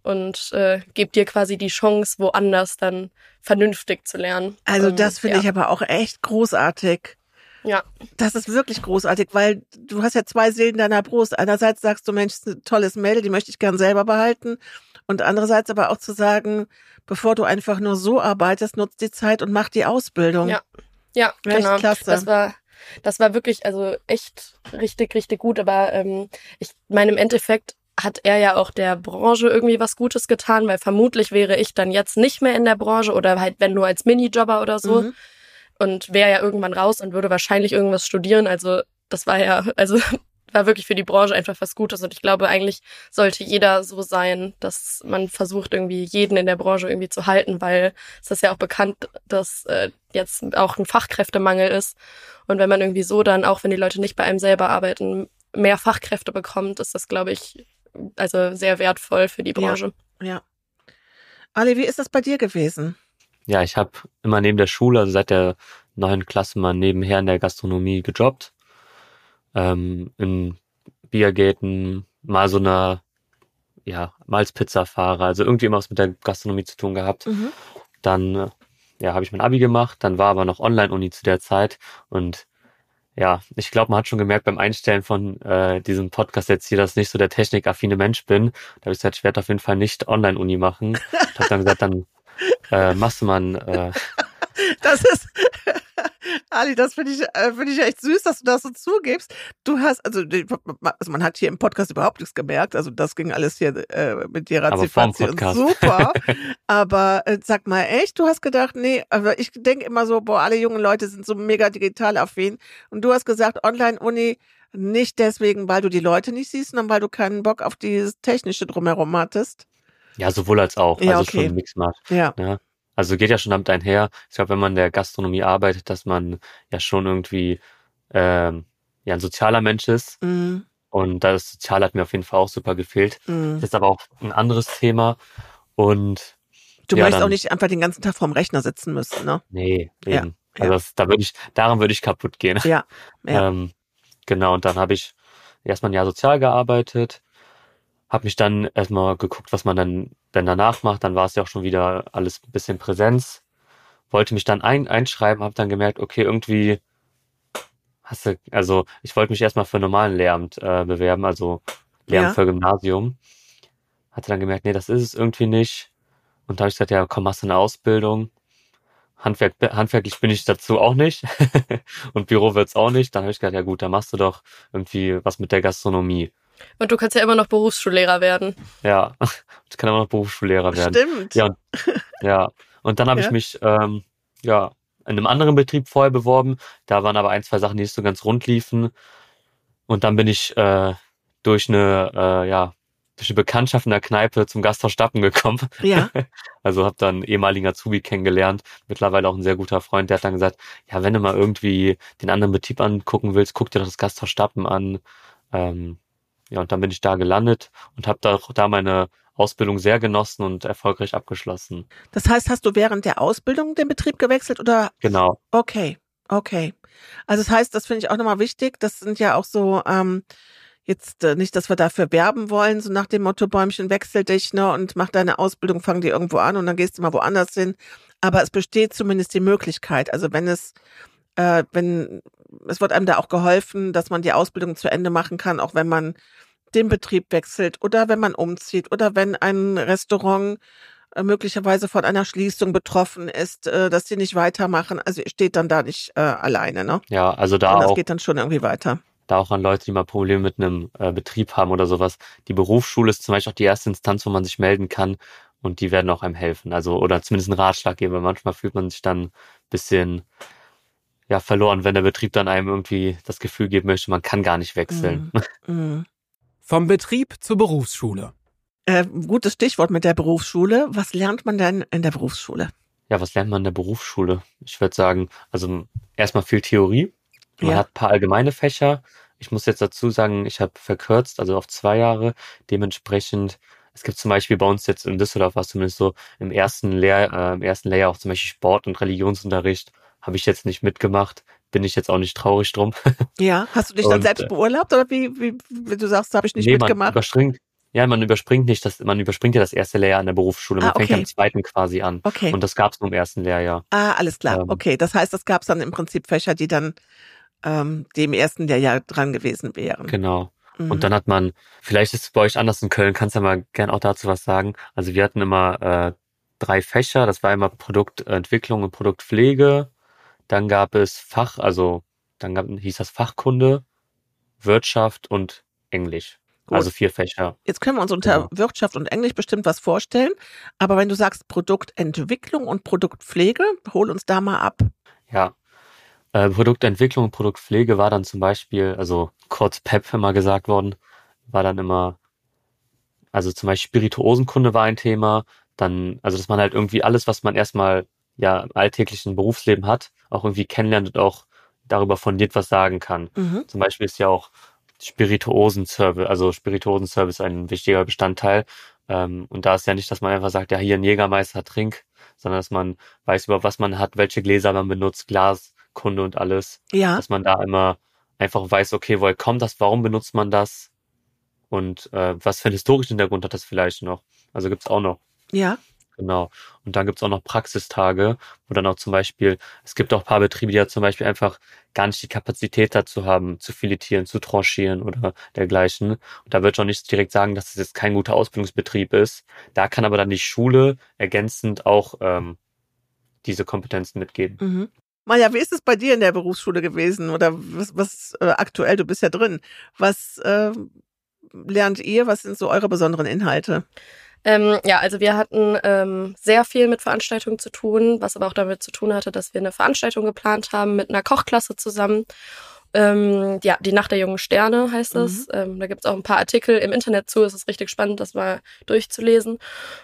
und äh, gebe dir quasi die Chance, woanders dann vernünftig zu lernen. Also ähm, das finde ja. ich aber auch echt großartig. Ja. Das ist wirklich großartig, weil du hast ja zwei Seelen deiner Brust. Einerseits sagst du, Mensch, ist ein tolles Mädel, die möchte ich gern selber behalten. Und andererseits aber auch zu sagen, bevor du einfach nur so arbeitest, nutzt die Zeit und mach die Ausbildung. Ja, ja, genau. Klasse. Das war, das war wirklich, also echt richtig, richtig gut. Aber ähm, ich meine, im Endeffekt hat er ja auch der Branche irgendwie was Gutes getan, weil vermutlich wäre ich dann jetzt nicht mehr in der Branche oder halt wenn nur als Minijobber oder so mhm. und wäre ja irgendwann raus und würde wahrscheinlich irgendwas studieren. Also das war ja, also war wirklich für die Branche einfach was Gutes. Und ich glaube, eigentlich sollte jeder so sein, dass man versucht, irgendwie jeden in der Branche irgendwie zu halten, weil es ist ja auch bekannt, dass äh, jetzt auch ein Fachkräftemangel ist. Und wenn man irgendwie so dann, auch wenn die Leute nicht bei einem selber arbeiten, mehr Fachkräfte bekommt, ist das, glaube ich, also sehr wertvoll für die Branche. Ja. ja. Ali, wie ist das bei dir gewesen? Ja, ich habe immer neben der Schule, also seit der neuen Klasse mal nebenher in der Gastronomie gejobbt ähm, in Biergärten mal so eine, ja, Malzpizza-Fahrer, also irgendwie immer was mit der Gastronomie zu tun gehabt. Mhm. Dann, äh, ja, habe ich mein Abi gemacht, dann war aber noch Online-Uni zu der Zeit und ja, ich glaube, man hat schon gemerkt beim Einstellen von äh, diesem Podcast jetzt hier, dass ich nicht so der technikaffine Mensch bin. Da habe ich gesagt, ich werde auf jeden Fall nicht Online-Uni machen. Ich habe dann gesagt, dann äh, machst du mal ein, äh, Das ist, Ali, das finde ich, äh, finde ich echt süß, dass du das so zugibst. Du hast, also, also man hat hier im Podcast überhaupt nichts gemerkt. Also das ging alles hier äh, mit dir ratzifatzi und super. aber äh, sag mal echt, du hast gedacht, nee, aber ich denke immer so, boah, alle jungen Leute sind so mega digital affin. Und du hast gesagt, Online-Uni nicht deswegen, weil du die Leute nicht siehst, sondern weil du keinen Bock auf dieses Technische drumherum hattest. Ja, sowohl als auch. Ja, also okay. schon Mix macht. Ja. ja. Also geht ja schon damit einher. Ich glaube, wenn man in der Gastronomie arbeitet, dass man ja schon irgendwie ähm, ja ein sozialer Mensch ist. Mhm. Und das Sozial hat mir auf jeden Fall auch super gefehlt. Mhm. Das ist aber auch ein anderes Thema. Und Du Ja, möchtest auch nicht einfach den ganzen Tag vorm Rechner sitzen müssen, ne? Nee, Ja, eben. ja. Also das, da würde ich, daran würde ich kaputt gehen. Ja, ja. Ähm, genau, und dann habe ich erstmal ein Jahr sozial gearbeitet, habe mich dann erstmal geguckt, was man dann, dann danach macht. Dann war es ja auch schon wieder alles ein bisschen Präsenz. Wollte mich dann ein, einschreiben, habe dann gemerkt, okay, irgendwie hast du, also ich wollte mich erstmal für normalen Lehramt äh, bewerben, also Lehramt Ja. für Gymnasium. Hatte dann gemerkt, nee, das ist es irgendwie nicht. Und da habe ich gesagt, ja, komm, machst du eine Ausbildung. Handwerk, handwerklich bin ich dazu auch nicht. und Büro wird's auch nicht. Dann habe ich gedacht, ja gut, dann machst du doch irgendwie was mit der Gastronomie. Und du kannst ja immer noch Berufsschullehrer werden. Ja, ich kann aber noch Berufsschullehrer werden. Stimmt. Ja, Ja, und dann habe Ja. ich mich ähm, ja in einem anderen Betrieb vorher beworben. Da waren aber ein, zwei Sachen, die nicht so ganz rund liefen. Und dann bin ich äh, durch eine äh, ja durch eine Bekanntschaft in der Kneipe zum Gasthaus Stappen gekommen. Ja. Also habe dann einen ehemaligen Azubi kennengelernt, mittlerweile auch ein sehr guter Freund, der hat dann gesagt, ja, wenn du mal irgendwie den anderen Betrieb angucken willst, guck dir doch das Gasthaus Stappen an. Ähm, ja, und dann bin ich da gelandet und habe da, da meine Ausbildung sehr genossen und erfolgreich abgeschlossen. Das heißt, hast du während der Ausbildung den Betrieb gewechselt oder Genau. Okay, okay. Also das heißt, das finde ich auch nochmal wichtig. Das sind ja auch so, ähm, jetzt äh, nicht, dass wir dafür werben wollen, so nach dem Motto, Bäumchen wechsel dich, ne, und mach deine Ausbildung, fang die irgendwo an und dann gehst du mal woanders hin. Aber es besteht zumindest die Möglichkeit. Also wenn es, äh, wenn, es wird einem da auch geholfen, dass man die Ausbildung zu Ende machen kann, auch wenn man den Betrieb wechselt oder wenn man umzieht oder wenn ein Restaurant äh, möglicherweise von einer Schließung betroffen ist, äh, dass die nicht weitermachen. Also steht dann da nicht äh, alleine, ne? Ja, also da Und das auch, geht dann schon irgendwie weiter. da auch an Leute, die mal Probleme mit einem äh, Betrieb haben oder sowas. Die Berufsschule ist zum Beispiel auch die erste Instanz, wo man sich melden kann und die werden auch einem helfen. Also, oder zumindest einen Ratschlag geben, weil manchmal fühlt man sich dann ein bisschen ja, verloren, wenn der Betrieb dann einem irgendwie das Gefühl geben möchte, man kann gar nicht wechseln. Mhm. Vom Betrieb zur Berufsschule. Äh, gutes Stichwort mit der Berufsschule. Was lernt man denn in der Berufsschule? Ja, was lernt man in der Berufsschule? Ich würde sagen, also erstmal viel Theorie. Man Ja. hat ein paar allgemeine Fächer. Ich muss jetzt dazu sagen, ich habe verkürzt, also auf zwei Jahre. Dementsprechend, es gibt zum Beispiel bei uns jetzt in Düsseldorf was zumindest so im ersten Lehr, äh, im ersten Lehrjahr auch zum Beispiel Sport und Religionsunterricht. Habe ich jetzt nicht mitgemacht. Bin ich jetzt auch nicht traurig drum. Ja, hast du dich dann Und, selbst äh, beurlaubt oder wie, wie, wie du sagst, habe ich nicht Nee, man mitgemacht? überspringt, ja, man überspringt nicht, das, man überspringt ja das erste Lehrjahr an der Berufsschule. Man Ah, fängt okay. am zweiten quasi an. Okay. Und das gab es nur im ersten Lehrjahr. ah, alles klar. ähm, okay, das heißt, es gab dann im Prinzip Fächer, die dann ähm, dem ersten der ja dran gewesen wären. Genau. Mhm. Und dann hat man, vielleicht ist es bei euch anders in Köln, kannst du ja mal gern auch dazu was sagen. Also wir hatten immer äh, drei Fächer, das war immer Produktentwicklung und Produktpflege. Dann gab es Fach, also dann gab, hieß das Fachkunde, Wirtschaft und Englisch. Gut. Also vier Fächer. Jetzt können wir uns unter Genau. Wirtschaft und Englisch bestimmt was vorstellen. Aber wenn du sagst Produktentwicklung und Produktpflege, hol uns da mal ab. Ja. Äh, Produktentwicklung und Produktpflege war dann zum Beispiel, also kurz PEP immer gesagt worden, war dann immer, also zum Beispiel Spirituosenkunde war ein Thema, dann, also dass man halt irgendwie alles, was man erstmal ja im alltäglichen Berufsleben hat, auch irgendwie kennenlernt und auch darüber fundiert was sagen kann. Mhm. Zum Beispiel ist ja auch Spirituosenservice, also Spirituosenservice ein wichtiger Bestandteil. Ähm, und da ist ja nicht, dass man einfach sagt, ja, hier ein Jägermeister trink, sondern dass man weiß, über was man hat, welche Gläser man benutzt, Glaskunde und alles. Ja, Dass man da immer einfach weiß, okay, woher kommt das, warum benutzt man das und äh, was für einen historischen Hintergrund hat das vielleicht noch. Also gibt's auch noch. ja. Genau. Und dann gibt's auch noch Praxistage, wo dann auch zum Beispiel, es gibt auch ein paar Betriebe, die ja zum Beispiel einfach gar nicht die Kapazität dazu haben, zu filetieren, zu tranchieren oder dergleichen. Und da ich auch nicht direkt sagen, dass es jetzt kein guter Ausbildungsbetrieb ist. Da kann aber dann die Schule ergänzend auch ähm, diese Kompetenzen mitgeben. Mhm. Maja, wie ist es bei dir in der Berufsschule gewesen? Oder was, was äh, aktuell, du bist ja drin. Was äh, lernt ihr? Was sind so eure besonderen Inhalte? Ähm, ja, also wir hatten ähm, sehr viel mit Veranstaltungen zu tun, was aber auch damit zu tun hatte, dass wir eine Veranstaltung geplant haben mit einer Kochklasse zusammen. Ähm, ja, die Nacht der jungen Sterne heißt das. Mhm. Ähm, da gibt es auch ein paar Artikel im Internet zu. Es ist richtig spannend, das mal durchzulesen.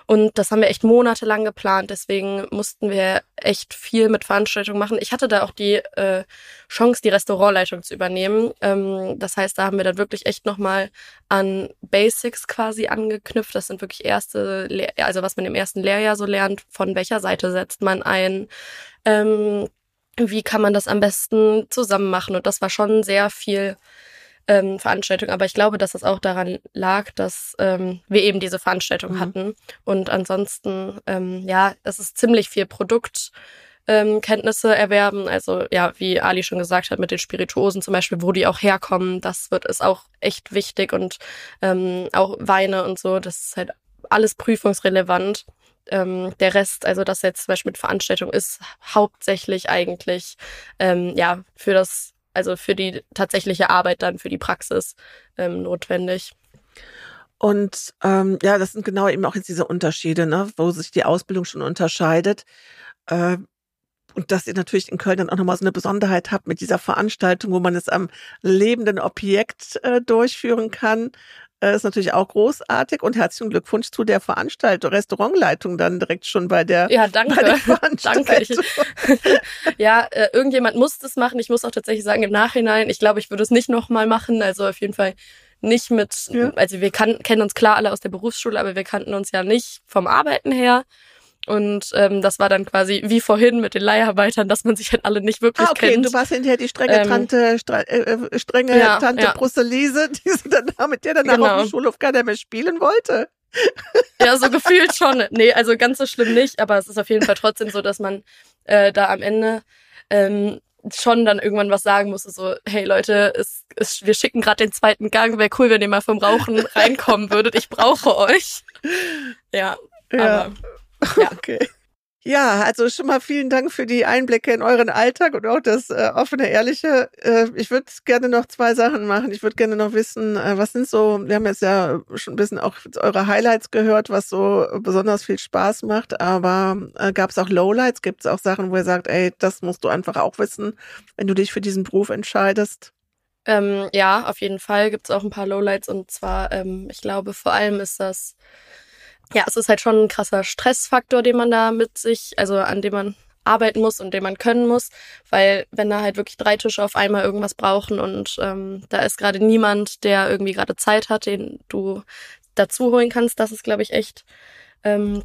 Und das haben wir echt monatelang geplant. Deswegen mussten wir echt viel mit Veranstaltungen machen. Ich hatte da auch die äh, Chance, die Restaurantleitung zu übernehmen. Ähm, das heißt, da haben wir dann wirklich echt nochmal an Basics quasi angeknüpft. Das sind wirklich erste, Le also was man im ersten Lehrjahr so lernt, von welcher Seite setzt man ein. Ähm, wie kann man das am besten zusammen machen? Und das war schon sehr viel ähm, Veranstaltung. Aber ich glaube, dass es auch daran lag, dass ähm, wir eben diese Veranstaltung mhm. hatten. Und ansonsten, ähm, ja, es ist ziemlich viel Produkt. Ähm, Kenntnisse erwerben. Also ja, wie Ali schon gesagt hat, mit den Spirituosen zum Beispiel, wo die auch herkommen, das wird ist auch echt wichtig und ähm, auch Weine und so, das ist halt alles prüfungsrelevant ähm, der Rest, also das jetzt zum Beispiel mit Veranstaltung ist, hauptsächlich eigentlich ähm, ja für das, also für die tatsächliche Arbeit dann für die Praxis ähm, notwendig. Und ähm, ja, das sind genau eben auch jetzt diese Unterschiede, ne, wo sich die Ausbildung schon unterscheidet. Äh, und dass ihr natürlich in Köln dann auch nochmal so eine Besonderheit habt mit dieser Veranstaltung, wo man es am lebenden Objekt äh, durchführen kann. Äh, ist natürlich auch großartig und herzlichen Glückwunsch zu der Veranstaltung, Restaurantleitung dann direkt schon bei der Ja, danke. danke. Ich, ja, äh, irgendjemand muss das machen. Ich muss auch tatsächlich sagen, im Nachhinein, ich glaube, ich würde es nicht nochmal machen. Also auf jeden Fall nicht mit, ja. also wir kann, kennen uns klar alle aus der Berufsschule, aber wir kannten uns ja nicht vom Arbeiten her. Und ähm, das war dann quasi wie vorhin mit den Leiharbeitern, dass man sich halt alle nicht wirklich ah, okay. kennt. Du warst hinterher die strenge ähm, Tante, stre äh, äh, strenge ja, Tante ja. Brusselise, die sie dann mit der dann genau. auf dem Schulhof keiner mehr spielen wollte. Ja, so gefühlt schon. Nee, also ganz so schlimm nicht, aber es ist auf jeden Fall trotzdem so, dass man äh, da am Ende ähm, schon dann irgendwann was sagen musste, so, hey Leute, es, es, wir schicken gerade den zweiten Gang, wäre cool, wenn ihr mal vom Rauchen reinkommen würdet. Ich brauche euch. Ja, ja. aber ja. Okay. Ja, also schon mal vielen Dank für die Einblicke in euren Alltag und auch das äh, offene, ehrliche. Äh, ich würde gerne noch zwei Sachen machen. Ich würde gerne noch wissen, äh, was sind so, wir haben jetzt ja schon ein bisschen auch eure Highlights gehört, was so besonders viel Spaß macht, aber äh, gab es auch Lowlights? Gibt es auch Sachen, wo ihr sagt, ey, das musst du einfach auch wissen, wenn du dich für diesen Beruf entscheidest? Ähm, ja, auf jeden Fall gibt es auch ein paar Lowlights und zwar, ähm, ich glaube, vor allem ist das ja, es ist halt schon ein krasser Stressfaktor, den man da mit sich, also an dem man arbeiten muss und den man können muss, weil wenn da halt wirklich drei Tische auf einmal irgendwas brauchen und ähm, da ist gerade niemand, der irgendwie gerade Zeit hat, den du dazu holen kannst, das ist, glaube ich, echt ähm,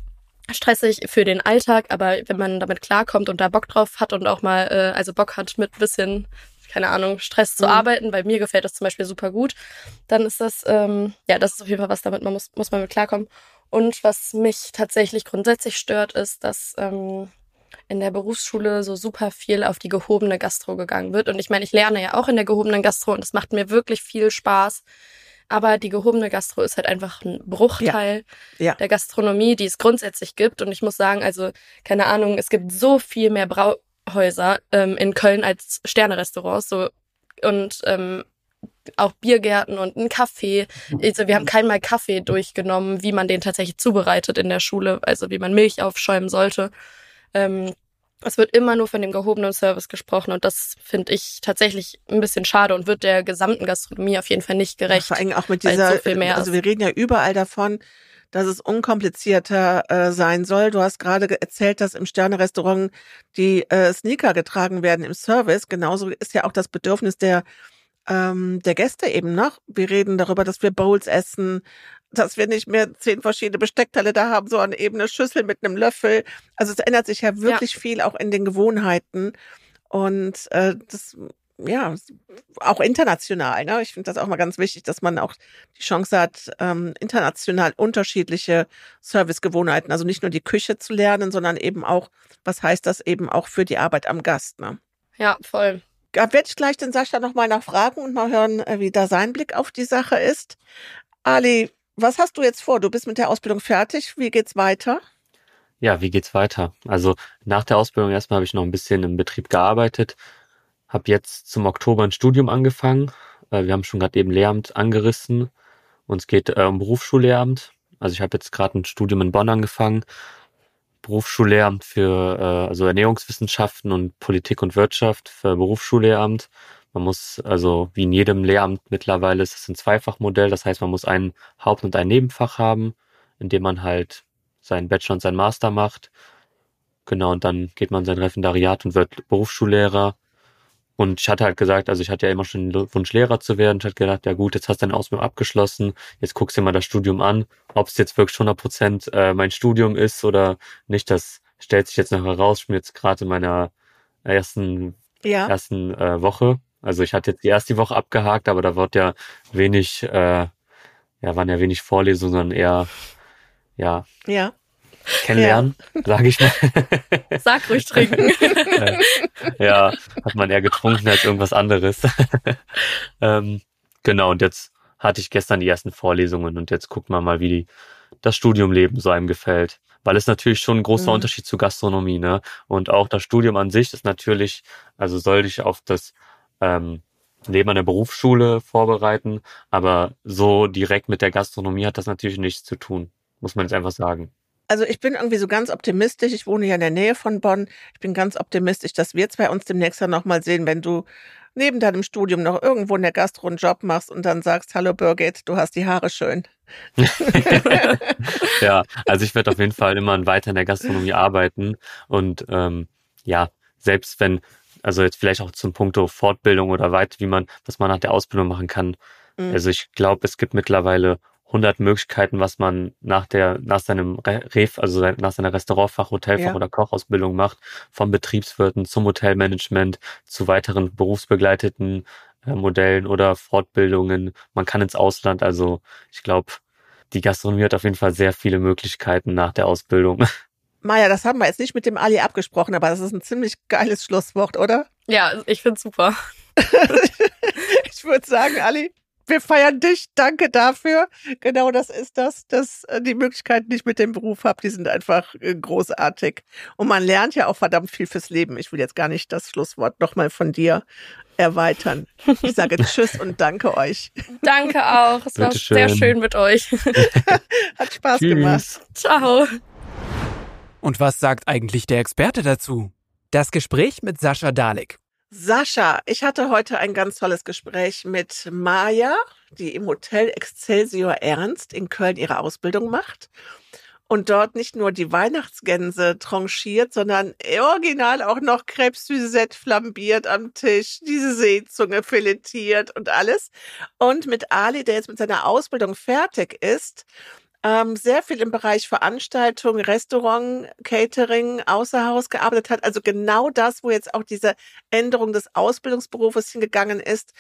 stressig für den Alltag, aber wenn man damit klarkommt und da Bock drauf hat und auch mal, äh, also Bock hat mit bisschen, keine Ahnung, Stress zu mhm. arbeiten, weil mir gefällt das zum Beispiel super gut, dann ist das, ähm, ja, das ist auf jeden Fall was, damit man muss, muss man mit klarkommen. Und was mich tatsächlich grundsätzlich stört, ist, dass ähm, in der Berufsschule so super viel auf die gehobene Gastro gegangen wird. Und ich meine, ich lerne ja auch in der gehobenen Gastro und es macht mir wirklich viel Spaß. Aber die gehobene Gastro ist halt einfach ein Bruchteil ja. Ja. der Gastronomie, die es grundsätzlich gibt. Und ich muss sagen, also keine Ahnung, es gibt so viel mehr Brauhäuser ähm, in Köln als Sternerestaurants. So und ähm, auch Biergärten und ein Kaffee. Also wir haben keinmal Kaffee durchgenommen, wie man den tatsächlich zubereitet in der Schule, also wie man Milch aufschäumen sollte. Ähm, es wird immer nur von dem gehobenen Service gesprochen und das finde ich tatsächlich ein bisschen schade und wird der gesamten Gastronomie auf jeden Fall nicht gerecht. Ja, vor allem auch mit dieser, so also wir reden ja überall davon, dass es unkomplizierter äh, sein soll. Du hast gerade erzählt, dass im Sterne-Restaurant die äh, Sneaker getragen werden im Service. Genauso ist ja auch das Bedürfnis der ähm, der Gäste eben noch. Wir reden darüber, dass wir Bowls essen, dass wir nicht mehr zehn verschiedene Besteckteile da haben, sondern eben eine Schüssel mit einem Löffel. Also es ändert sich ja wirklich ja. viel auch in den Gewohnheiten. Und äh, das, ja, auch international. Ne? Ich finde das auch mal ganz wichtig, dass man auch die Chance hat, ähm, international unterschiedliche Servicegewohnheiten, also nicht nur die Küche zu lernen, sondern eben auch, was heißt das eben auch für die Arbeit am Gast. Ne? Ja, voll. Da werde ich gleich den Sascha nochmal nachfragen und mal hören, äh, wie da sein Blick auf die Sache ist. Ali, was hast du jetzt vor? Du bist mit der Ausbildung fertig. Wie geht's weiter? Ja, wie geht's weiter? Also nach der Ausbildung erstmal habe ich noch ein bisschen im Betrieb gearbeitet, habe jetzt zum Oktober ein Studium angefangen. Äh, wir haben schon gerade eben Lehramt angerissen und es geht äh, um Berufsschullehramt. Also ich habe jetzt gerade ein Studium in Bonn angefangen Berufsschullehramt für äh, also Ernährungswissenschaften und Politik und Wirtschaft für Berufsschullehramt Man muss, also wie in jedem Lehramt mittlerweile ist es ein Zweifachmodell. Das heißt, man muss ein Haupt- und ein Nebenfach haben, in dem man halt seinen Bachelor und seinen Master macht. Genau, und dann geht man sein Referendariat und wird Berufsschullehrer. Und ich hatte halt gesagt, also ich hatte ja immer schon den Wunsch, Lehrer zu werden. Ich hatte gedacht, ja gut, jetzt hast du deine Ausbildung abgeschlossen, jetzt guckst du dir mal das Studium an. Ob es jetzt wirklich 100 Prozent äh, mein Studium ist oder nicht, das stellt sich jetzt noch heraus. Ich bin jetzt gerade in meiner ersten, ja. ersten äh, Woche. Also ich hatte jetzt die erste Woche abgehakt, aber da wird ja wenig, äh, ja, waren ja wenig Vorlesungen, sondern eher, ja. Ja kennenlernen, ja. sage ich mal. Sag ruhig trinken. ja, hat man eher getrunken als irgendwas anderes. ähm, genau, und jetzt hatte ich gestern die ersten Vorlesungen und jetzt guckt man mal, wie die, das Studiumleben so einem gefällt. Weil es natürlich schon ein großer mhm. Unterschied zu Gastronomie, ne? Und auch das Studium an sich ist natürlich, also soll dich auf das ähm, Leben an der Berufsschule vorbereiten, aber so direkt mit der Gastronomie hat das natürlich nichts zu tun, muss man jetzt einfach sagen. Also ich bin irgendwie so ganz optimistisch. Ich wohne ja in der Nähe von Bonn. Ich bin ganz optimistisch, dass wir zwei uns demnächst dann nochmal sehen, wenn du neben deinem Studium noch irgendwo in der Gastro einen Job machst und dann sagst, hallo Birgit, du hast die Haare schön. ja, also ich werde auf jeden Fall immer weiter in der Gastronomie arbeiten und ähm, ja, selbst wenn, also jetzt vielleicht auch zum Punkto Fortbildung oder weit, wie man, was man nach der Ausbildung machen kann. Mhm. Also ich glaube, es gibt mittlerweile 100 Möglichkeiten, was man nach der, nach seinem Ref, also nach seiner Restaurantfach, Hotelfach ja. oder Kochausbildung macht, vom Betriebswirten zum Hotelmanagement zu weiteren berufsbegleiteten äh, Modellen oder Fortbildungen. Man kann ins Ausland, also ich glaube, die Gastronomie hat auf jeden Fall sehr viele Möglichkeiten nach der Ausbildung. Maja, das haben wir jetzt nicht mit dem Ali abgesprochen, aber das ist ein ziemlich geiles Schlusswort, oder? Ja, ich finde super. ich würde sagen, Ali, wir feiern dich. Danke dafür. Genau das ist das, dass äh, die Möglichkeiten, die ich mit dem Beruf habe, die sind einfach äh, großartig. Und man lernt ja auch verdammt viel fürs Leben. Ich will jetzt gar nicht das Schlusswort nochmal von dir erweitern. Ich sage Tschüss und danke euch. Danke auch. Es war schön. sehr schön mit euch. Hat Spaß Tschüss. gemacht. Ciao. Und was sagt eigentlich der Experte dazu? Das Gespräch mit Sascha Dalek. Sascha, ich hatte heute ein ganz tolles Gespräch mit Maja, die im Hotel Excelsior Ernst in Köln ihre Ausbildung macht und dort nicht nur die Weihnachtsgänse tranchiert, sondern original auch noch Crêpes Suzette flambiert am Tisch, diese Seezunge filetiert und alles. Und mit Ali, der jetzt mit seiner Ausbildung fertig ist, ähm, sehr viel im Bereich Veranstaltung, Restaurant, Catering, Außerhaus gearbeitet hat. Also genau das, wo jetzt auch diese Änderung des Ausbildungsberufes hingegangen ist.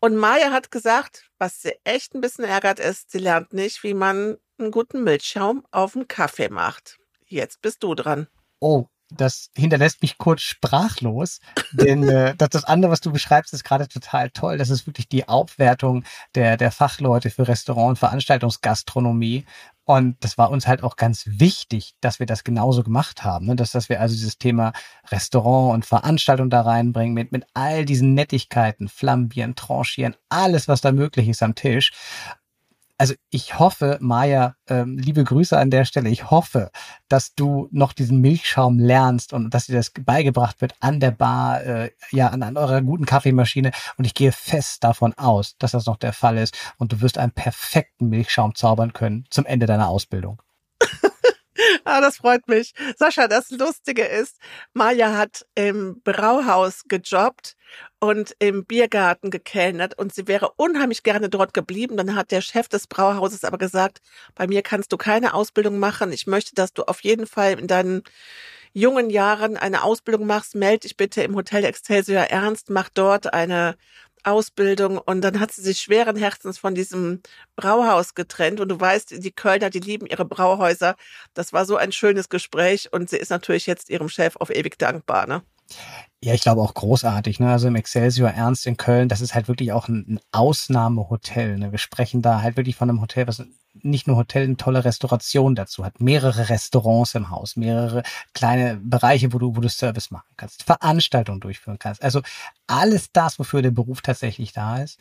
Und Maya hat gesagt, was sie echt ein bisschen ärgert ist, sie lernt nicht, wie man einen guten Milchschaum auf dem Kaffee macht. Jetzt bist du dran. Oh, das hinterlässt mich kurz sprachlos, denn äh, das, das andere, was du beschreibst, ist gerade total toll. Das ist wirklich die Aufwertung der, der Fachleute für Restaurant- und Veranstaltungsgastronomie. Und das war uns halt auch ganz wichtig, dass wir das genauso gemacht haben, ne? dass, dass wir also dieses Thema Restaurant und Veranstaltung da reinbringen mit, mit all diesen Nettigkeiten, Flambieren, Tranchieren, alles, was da möglich ist am Tisch also ich hoffe, Maja, ähm, liebe Grüße an der Stelle, ich hoffe, dass du noch diesen Milchschaum lernst und dass dir das beigebracht wird an der Bar, äh, ja, an, an eurer guten Kaffeemaschine. Und ich gehe fest davon aus, dass das noch der Fall ist und du wirst einen perfekten Milchschaum zaubern können zum Ende deiner Ausbildung. ah, das freut mich. Sascha, das Lustige ist, Maja hat im Brauhaus gejobbt und im Biergarten gekellnert und sie wäre unheimlich gerne dort geblieben. Dann hat der Chef des Brauhauses aber gesagt, bei mir kannst du keine Ausbildung machen. Ich möchte, dass du auf jeden Fall in deinen jungen Jahren eine Ausbildung machst. Meld dich bitte im Hotel Excelsior Ernst, mach dort eine Ausbildung und dann hat sie sich schweren Herzens von diesem Brauhaus getrennt und du weißt, die Kölner, die lieben ihre Brauhäuser. Das war so ein schönes Gespräch und sie ist natürlich jetzt ihrem Chef auf ewig dankbar, ne? Ja, ich glaube auch großartig. Ne? Also im Excelsior Ernst in Köln, das ist halt wirklich auch ein, Ausnahmehotel. Ne? Wir sprechen da halt wirklich von einem Hotel, was nicht nur Hotel, eine tolle Restauration dazu hat, mehrere Restaurants im Haus, mehrere kleine Bereiche, wo du, wo du Service machen kannst, Veranstaltungen durchführen kannst. Also alles das, wofür der Beruf tatsächlich da ist.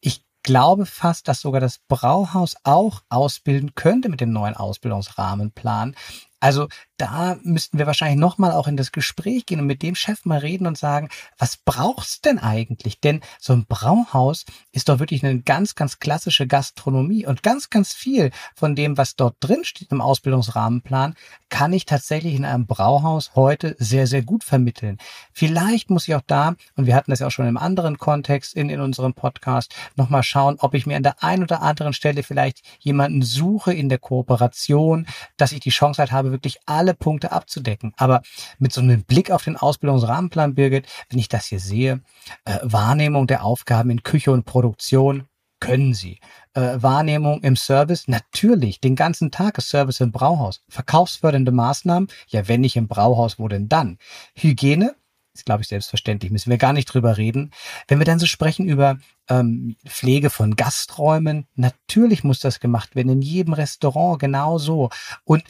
Ich glaube fast, dass sogar das Brauhaus auch ausbilden könnte mit dem neuen Ausbildungsrahmenplan Also da müssten wir wahrscheinlich nochmal auch in das Gespräch gehen und mit dem Chef mal reden und sagen, was brauchst denn eigentlich? Denn so ein Brauhaus ist doch wirklich eine ganz, ganz klassische Gastronomie und ganz, ganz viel von dem, was dort drin steht im Ausbildungsrahmenplan, kann ich tatsächlich in einem Brauhaus heute sehr, sehr gut vermitteln. Vielleicht muss ich auch da, und wir hatten das ja auch schon im anderen Kontext in, in unserem Podcast, nochmal schauen, ob ich mir an der einen oder anderen Stelle vielleicht jemanden suche in der Kooperation, dass ich die Chance halt habe, wirklich alle Punkte abzudecken. Aber mit so einem Blick auf den Ausbildungsrahmenplan, Birgit, wenn ich das hier sehe, äh, Wahrnehmung der Aufgaben in Küche und Produktion, können sie. Äh, Wahrnehmung im Service, natürlich, den ganzen Tag ist Service im Brauhaus. Verkaufsfördernde Maßnahmen, ja, wenn nicht im Brauhaus, wo denn dann? Hygiene, ist, glaube ich, selbstverständlich, müssen wir gar nicht drüber reden. Wenn wir dann so sprechen über ähm, Pflege von Gasträumen, natürlich muss das gemacht werden, in jedem Restaurant genauso. Und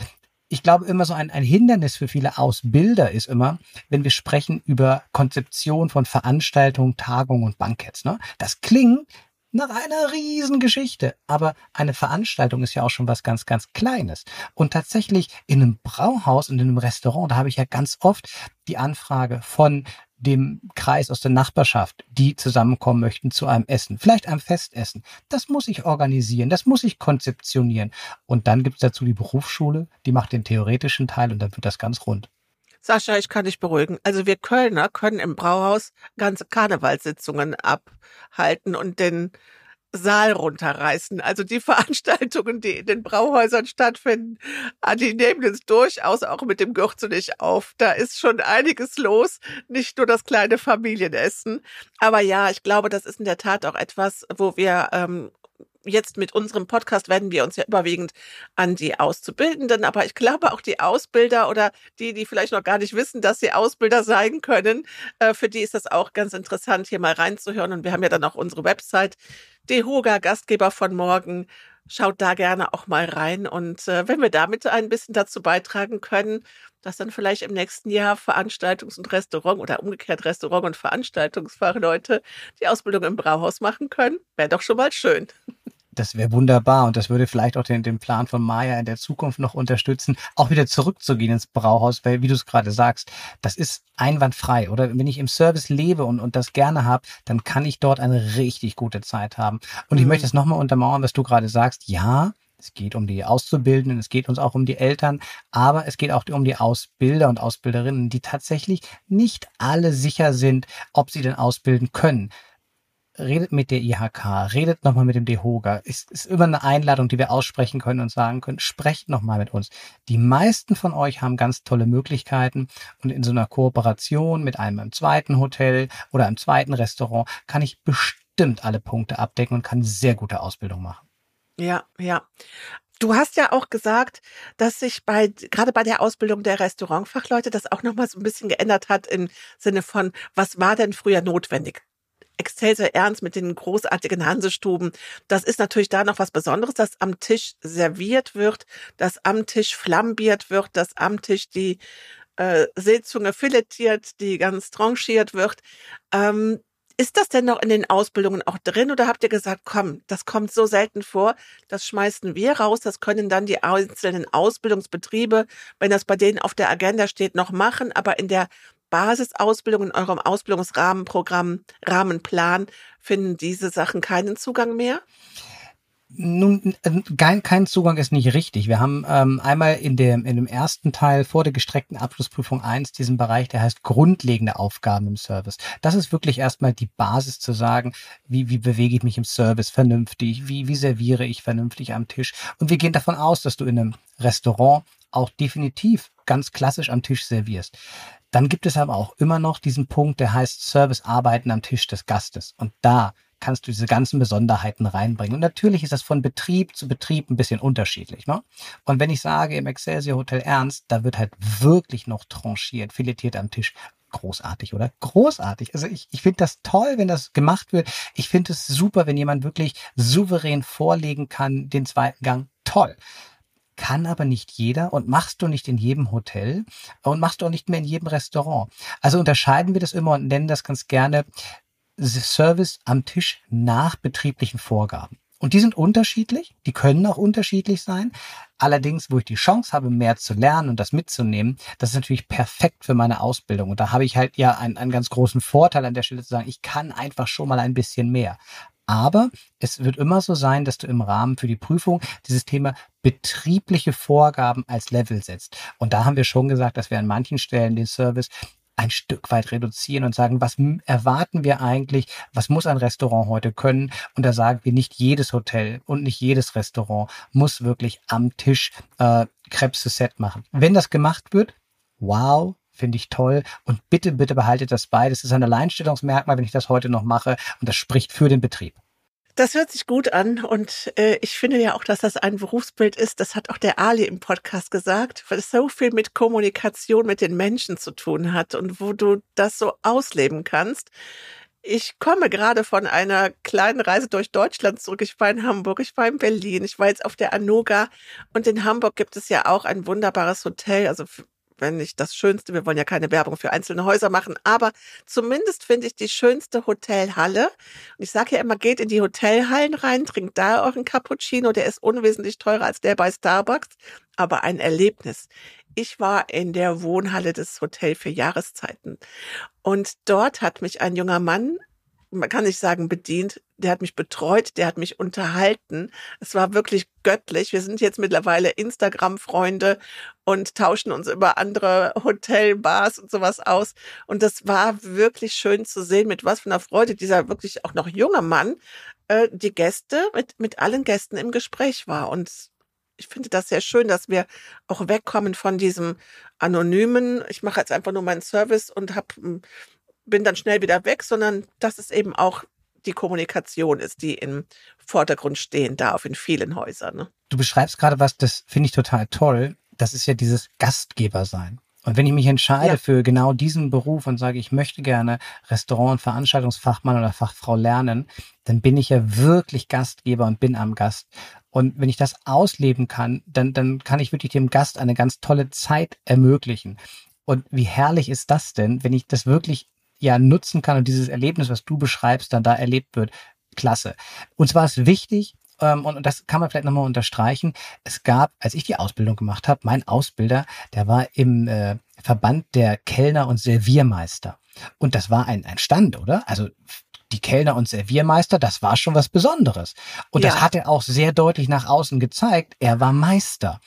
ich glaube, immer so ein, ein Hindernis für viele Ausbilder ist immer, wenn wir sprechen über Konzeption von Veranstaltungen, Tagungen und Banketts. Ne? Das klingt nach einer Riesengeschichte. Aber eine Veranstaltung ist ja auch schon was ganz, ganz Kleines. Und tatsächlich in einem Brauhaus und in einem Restaurant, da habe ich ja ganz oft die Anfrage von dem Kreis aus der Nachbarschaft, die zusammenkommen möchten zu einem Essen, vielleicht einem Festessen. Das muss ich organisieren, das muss ich konzeptionieren. Und dann gibt's dazu die Berufsschule, die macht den theoretischen Teil und dann wird das ganz rund. Sascha, ich kann dich beruhigen. Also wir Kölner können im Brauhaus ganze Karnevalssitzungen abhalten und den Saal runterreißen. Also die Veranstaltungen, die in den Brauhäusern stattfinden, ah, die nehmen es durchaus auch mit dem nicht auf. Da ist schon einiges los, nicht nur das kleine Familienessen. Aber ja, ich glaube, das ist in der Tat auch etwas, wo wir ähm, jetzt mit unserem Podcast wenden wir uns ja überwiegend an die Auszubildenden, aber ich glaube auch die Ausbilder oder die, die vielleicht noch gar nicht wissen, dass sie Ausbilder sein können, äh, für die ist das auch ganz interessant, hier mal reinzuhören. Und wir haben ja dann auch unsere Website, DeHoga, Gastgeber von morgen. Schaut da gerne auch mal rein. Und äh, wenn wir damit ein bisschen dazu beitragen können, dass dann vielleicht im nächsten Jahr Veranstaltungs- und Restaurant oder umgekehrt Restaurant- und Veranstaltungsfachleute die Ausbildung im Brauhaus machen können, wäre doch schon mal schön. Das wäre wunderbar und das würde vielleicht auch den, den Plan von Maya in der Zukunft noch unterstützen, auch wieder zurückzugehen ins Brauhaus, weil, wie du es gerade sagst, das ist einwandfrei. Oder wenn ich im Service lebe und, und das gerne habe, dann kann ich dort eine richtig gute Zeit haben. Und mhm. ich möchte es nochmal untermauern, was du gerade sagst. Ja, es geht um die Auszubildenden, es geht uns auch um die Eltern, aber es geht auch um die Ausbilder und Ausbilderinnen, die tatsächlich nicht alle sicher sind, ob sie denn ausbilden können redet mit der IHK, redet nochmal mit dem DEHOGA. Ist, ist immer eine Einladung, die wir aussprechen können und sagen können, sprecht nochmal mit uns. Die meisten von euch haben ganz tolle Möglichkeiten und in so einer Kooperation mit einem zweiten Hotel oder einem zweiten Restaurant kann ich bestimmt alle Punkte abdecken und kann sehr gute Ausbildung machen. Ja, ja. Du hast ja auch gesagt, dass sich bei gerade bei der Ausbildung der Restaurantfachleute das auch noch mal so ein bisschen geändert hat im Sinne von was war denn früher notwendig? Excelsior Ernst mit den großartigen Hansestuben. Das ist natürlich da noch was Besonderes, dass am Tisch serviert wird, dass am Tisch flambiert wird, dass am Tisch die äh, Seezunge filetiert, die ganz tranchiert wird. Ähm, ist das denn noch in den Ausbildungen auch drin oder habt ihr gesagt, komm, das kommt so selten vor, das schmeißen wir raus, das können dann die einzelnen Ausbildungsbetriebe, wenn das bei denen auf der Agenda steht, noch machen, aber in der Basisausbildung, in eurem Ausbildungsrahmenprogramm, Rahmenplan, finden diese Sachen keinen Zugang mehr? Nun, kein, kein Zugang ist nicht richtig. Wir haben ähm, einmal in dem, in dem ersten Teil vor der gestreckten Abschlussprüfung eins diesen Bereich, der heißt grundlegende Aufgaben im Service. Das ist wirklich erstmal die Basis zu sagen, wie, wie bewege ich mich im Service vernünftig, wie, wie serviere ich vernünftig am Tisch. Und wir gehen davon aus, dass du in einem Restaurant auch definitiv ganz klassisch am Tisch servierst. Dann gibt es aber auch immer noch diesen Punkt, der heißt Service arbeiten am Tisch des Gastes. Und da kannst du diese ganzen Besonderheiten reinbringen. Und natürlich ist das von Betrieb zu Betrieb ein bisschen unterschiedlich. Ne? Und wenn ich sage, im Excelsior Hotel Ernst, da wird halt wirklich noch tranchiert, filetiert am Tisch. Großartig, oder? Großartig. Also ich, ich finde das toll, wenn das gemacht wird. Ich finde es super, wenn jemand wirklich souverän vorlegen kann, den zweiten Gang. Toll kann aber nicht jeder und machst du nicht in jedem Hotel und machst du auch nicht mehr in jedem Restaurant. Also unterscheiden wir das immer und nennen das ganz gerne Service am Tisch nach betrieblichen Vorgaben. Und die sind unterschiedlich, die können auch unterschiedlich sein. Allerdings, wo ich die Chance habe, mehr zu lernen und das mitzunehmen, das ist natürlich perfekt für meine Ausbildung. Und da habe ich halt ja einen, einen ganz großen Vorteil an der Stelle zu sagen, ich kann einfach schon mal ein bisschen mehr. Aber es wird immer so sein, dass du im Rahmen für die Prüfung dieses Thema betriebliche Vorgaben als Level setzt. Und da haben wir schon gesagt, dass wir an manchen Stellen den Service ein Stück weit reduzieren und sagen, was erwarten wir eigentlich, was muss ein Restaurant heute können? Und da sagen wir, nicht jedes Hotel und nicht jedes Restaurant muss wirklich am Tisch äh, Krebs Set machen. Wenn das gemacht wird, wow, finde ich toll. Und bitte, bitte behaltet das bei. Das ist ein Alleinstellungsmerkmal, wenn ich das heute noch mache. Und das spricht für den Betrieb. Das hört sich gut an und äh, ich finde ja auch, dass das ein Berufsbild ist. Das hat auch der Ali im Podcast gesagt, weil es so viel mit Kommunikation mit den Menschen zu tun hat und wo du das so ausleben kannst. Ich komme gerade von einer kleinen Reise durch Deutschland zurück. Ich war in Hamburg, ich war in Berlin, ich war jetzt auf der Anoga und in Hamburg gibt es ja auch ein wunderbares Hotel, also wenn nicht das Schönste, wir wollen ja keine Werbung für einzelne Häuser machen, aber zumindest finde ich die schönste Hotelhalle. Und ich sage ja immer, geht in die Hotelhallen rein, trinkt da euren Cappuccino, der ist unwesentlich teurer als der bei Starbucks, aber ein Erlebnis. Ich war in der Wohnhalle des Hotel für Jahreszeiten und dort hat mich ein junger Mann man kann nicht sagen bedient, der hat mich betreut, der hat mich unterhalten. Es war wirklich göttlich. Wir sind jetzt mittlerweile Instagram-Freunde und tauschen uns über andere Hotelbars und sowas aus. Und das war wirklich schön zu sehen, mit was für einer Freude dieser wirklich auch noch junge Mann äh, die Gäste mit, mit allen Gästen im Gespräch war. Und ich finde das sehr schön, dass wir auch wegkommen von diesem anonymen, ich mache jetzt einfach nur meinen Service und habe hm, bin dann schnell wieder weg, sondern dass es eben auch die Kommunikation ist, die im Vordergrund stehen darf in vielen Häusern. Ne? Du beschreibst gerade was, das finde ich total toll. Das ist ja dieses Gastgeber sein. Und wenn ich mich entscheide ja. für genau diesen Beruf und sage, ich möchte gerne Restaurant- und Veranstaltungsfachmann oder Fachfrau lernen, dann bin ich ja wirklich Gastgeber und bin am Gast. Und wenn ich das ausleben kann, dann, dann kann ich wirklich dem Gast eine ganz tolle Zeit ermöglichen. Und wie herrlich ist das denn, wenn ich das wirklich ja nutzen kann und dieses Erlebnis, was du beschreibst, dann da erlebt wird. Klasse. Und zwar ist wichtig, ähm, und, und das kann man vielleicht nochmal unterstreichen. Es gab, als ich die Ausbildung gemacht habe, mein Ausbilder, der war im äh, Verband der Kellner und Serviermeister. Und das war ein, ein Stand, oder? Also die Kellner und Serviermeister, das war schon was Besonderes. Und ja. das hat er auch sehr deutlich nach außen gezeigt. Er war Meister.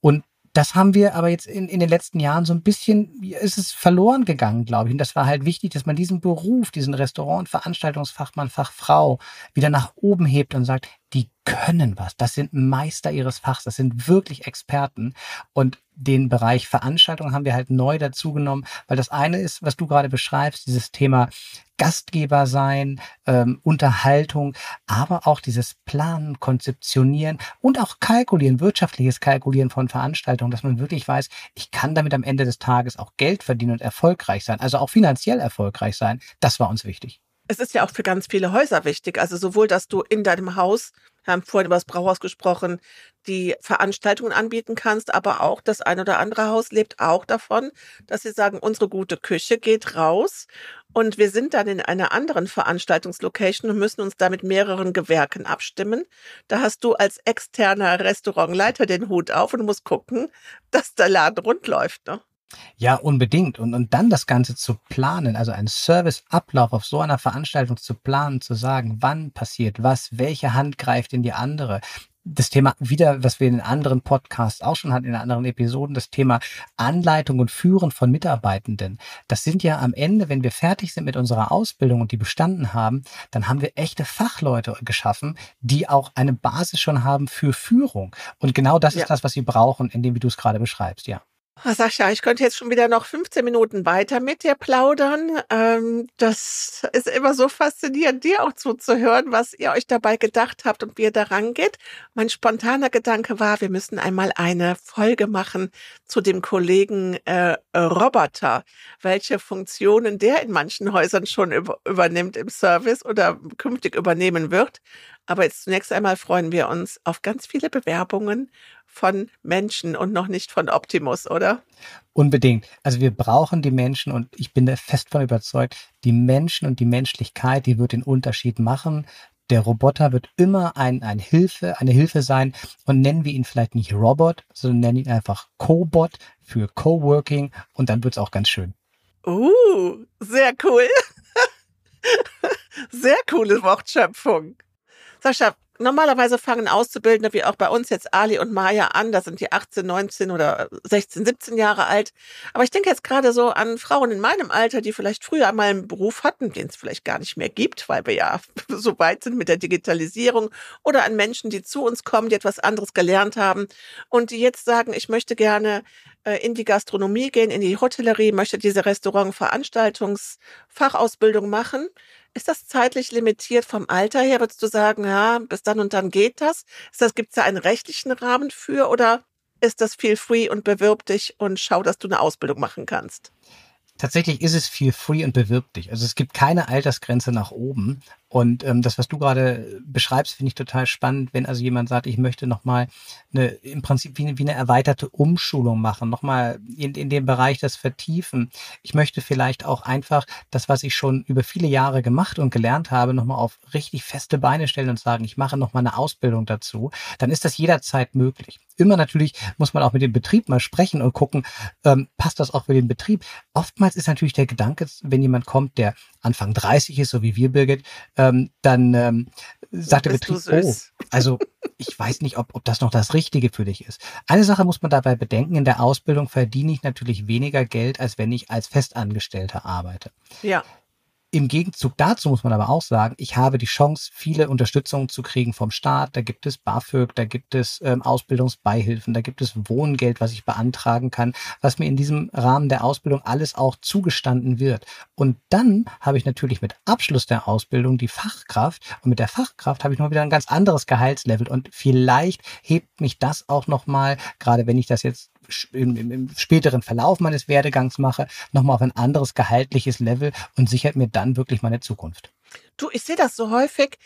Und das haben wir aber jetzt in, in den letzten Jahren so ein bisschen, ist es verloren gegangen, glaube ich. Und das war halt wichtig, dass man diesen Beruf, diesen Restaurant- Veranstaltungsfachmann, Fachfrau wieder nach oben hebt und sagt, die können was. Das sind Meister ihres Fachs. Das sind wirklich Experten. Und den Bereich Veranstaltung haben wir halt neu dazugenommen, weil das eine ist, was du gerade beschreibst, dieses Thema Gastgeber sein, ähm, Unterhaltung, aber auch dieses Planen, Konzeptionieren und auch Kalkulieren, wirtschaftliches Kalkulieren von Veranstaltungen, dass man wirklich weiß, ich kann damit am Ende des Tages auch Geld verdienen und erfolgreich sein, also auch finanziell erfolgreich sein. Das war uns wichtig es ist ja auch für ganz viele Häuser wichtig. Also sowohl, dass du in deinem Haus, wir haben vorhin über das Brauhaus gesprochen, die Veranstaltungen anbieten kannst, aber auch das ein oder andere Haus lebt auch davon, dass sie sagen, unsere gute Küche geht raus und wir sind dann in einer anderen Veranstaltungslocation und müssen uns da mit mehreren Gewerken abstimmen. Da hast du als externer Restaurantleiter den Hut auf und musst gucken, dass der Laden rund läuft. Ne? Ja, unbedingt. Und, und dann das Ganze zu planen, also einen Serviceablauf auf so einer Veranstaltung zu planen, zu sagen, wann passiert was, welche Hand greift in die andere. Das Thema wieder, was wir in den anderen Podcasts auch schon hatten, in anderen Episoden, das Thema Anleitung und Führen von Mitarbeitenden. Das sind ja am Ende, wenn wir fertig sind mit unserer Ausbildung und die bestanden haben, dann haben wir echte Fachleute geschaffen, die auch eine Basis schon haben für Führung. Und genau das ja. ist das, was sie brauchen, in dem, wie du es gerade beschreibst, ja. Oh, Sascha, ich könnte jetzt schon wieder noch 15 Minuten weiter mit dir plaudern. Ähm, das ist immer so faszinierend, dir auch zuzuhören, was ihr euch dabei gedacht habt und wie ihr daran geht. Mein spontaner Gedanke war, wir müssen einmal eine Folge machen zu dem Kollegen äh, Roboter, welche Funktionen der in manchen Häusern schon über, übernimmt im Service oder künftig übernehmen wird. Aber jetzt zunächst einmal freuen wir uns auf ganz viele Bewerbungen von Menschen und noch nicht von Optimus, oder? Unbedingt. Also wir brauchen die Menschen und ich bin da fest von überzeugt, die Menschen und die Menschlichkeit, die wird den Unterschied machen. Der Roboter wird immer ein, ein Hilfe, eine Hilfe sein und nennen wir ihn vielleicht nicht Robot, sondern nennen ihn einfach Cobot für Coworking und dann wird's auch ganz schön. Uh, sehr cool. sehr coole Wortschöpfung. Sascha, normalerweise fangen Auszubildende wie auch bei uns jetzt Ali und Maya an. Da sind die 18, 19 oder 16, 17 Jahre alt. Aber ich denke jetzt gerade so an Frauen in meinem Alter, die vielleicht früher einmal einen Beruf hatten, den es vielleicht gar nicht mehr gibt, weil wir ja so weit sind mit der Digitalisierung. Oder an Menschen, die zu uns kommen, die etwas anderes gelernt haben und die jetzt sagen, ich möchte gerne äh, in die Gastronomie gehen, in die Hotellerie, möchte diese Restaurant-Veranstaltungsfachausbildung machen. Ist das zeitlich limitiert vom Alter her? Würdest du sagen, ja, bis dann und dann geht das? Das Gibt es da einen rechtlichen Rahmen für oder ist das feel free und bewirb dich und schau, dass du eine Ausbildung machen kannst? Tatsächlich ist es feel free und bewirb dich. Also es gibt keine Altersgrenze nach oben. Und ähm, das, was du gerade beschreibst, finde ich total spannend, wenn also jemand sagt, ich möchte nochmal eine, im Prinzip wie eine, wie eine erweiterte Umschulung machen, nochmal in, in dem Bereich das vertiefen. Ich möchte vielleicht auch einfach das, was ich schon über viele Jahre gemacht und gelernt habe, nochmal auf richtig feste Beine stellen und sagen, ich mache nochmal eine Ausbildung dazu. Dann ist das jederzeit möglich. Immer natürlich muss man auch mit dem Betrieb mal sprechen und gucken, ähm, passt das auch für den Betrieb. Oftmals ist natürlich der Gedanke, wenn jemand kommt, der Anfang 30 ist, so wie wir, Birgit, ähm, dann ähm, sagt der Betrieb, oh, also ich weiß nicht, ob, ob das noch das Richtige für dich ist. Eine Sache muss man dabei bedenken, in der Ausbildung verdiene ich natürlich weniger Geld, als wenn ich als Festangestellter arbeite. Ja. Im Gegenzug dazu muss man aber auch sagen, ich habe die Chance, viele Unterstützungen zu kriegen vom Staat. Da gibt es BAföG, da gibt es ähm, Ausbildungsbeihilfen, da gibt es Wohngeld, was ich beantragen kann, was mir in diesem Rahmen der Ausbildung alles auch zugestanden wird. Und dann habe ich natürlich mit Abschluss der Ausbildung die Fachkraft und mit der Fachkraft habe ich noch wieder ein ganz anderes Gehaltslevel und vielleicht hebt mich das auch nochmal, gerade wenn ich das jetzt im, im, im späteren Verlauf meines Werdegangs mache, nochmal auf ein anderes gehaltliches Level und sichert mir dann wirklich meine Zukunft. Du, ich sehe das so häufig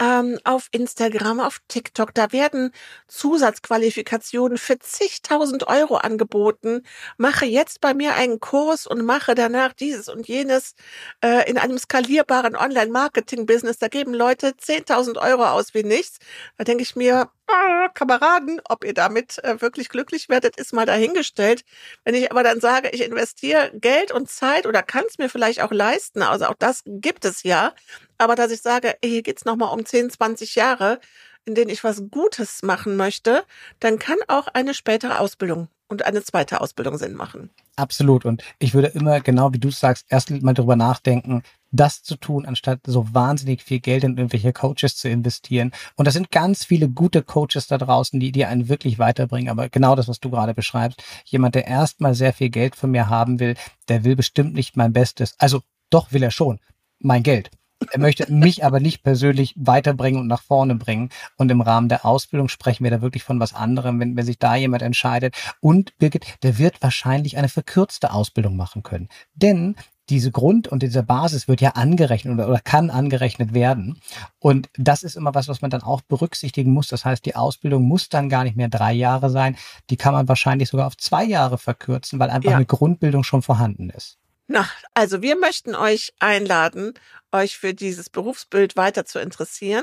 ähm, auf Instagram, auf TikTok. Da werden Zusatzqualifikationen für zigtausend Euro angeboten. Mache jetzt bei mir einen Kurs und mache danach dieses und jenes äh, in einem skalierbaren Online-Marketing-Business. Da geben Leute 10.000 Euro aus wie nichts. Da denke ich mir, ah, Kameraden, ob ihr damit äh, wirklich glücklich werdet, ist mal dahingestellt. Wenn ich aber dann sage, ich investiere Geld und Zeit oder kann es mir vielleicht auch leisten, also auch das gibt es ja, aber dass ich sage, hier geht's nochmal um 10, 20 Jahre, in denen ich was Gutes machen möchte, dann kann auch eine spätere Ausbildung und eine zweite Ausbildung Sinn machen. Absolut. Und ich würde immer, genau wie du sagst, erst mal darüber nachdenken, das zu tun, anstatt so wahnsinnig viel Geld in irgendwelche Coaches zu investieren. Und das sind ganz viele gute Coaches da draußen, die, die einen wirklich weiterbringen. Aber genau das, was du gerade beschreibst, jemand, der erstmal sehr viel Geld von mir haben will, der will bestimmt nicht mein Bestes. Also doch will er schon. Mein Geld. Er möchte mich aber nicht persönlich weiterbringen und nach vorne bringen. Und im Rahmen der Ausbildung sprechen wir da wirklich von was anderem, wenn, wenn sich da jemand entscheidet. Und Birgit, der wird wahrscheinlich eine verkürzte Ausbildung machen können. Denn diese Grund- und diese Basis wird ja angerechnet oder, oder kann angerechnet werden. Und das ist immer was, was man dann auch berücksichtigen muss. Das heißt, die Ausbildung muss dann gar nicht mehr drei Jahre sein. Die kann man wahrscheinlich sogar auf zwei Jahre verkürzen, weil einfach ja. eine Grundbildung schon vorhanden ist. Na, also wir möchten euch einladen, euch für dieses Berufsbild weiter zu interessieren.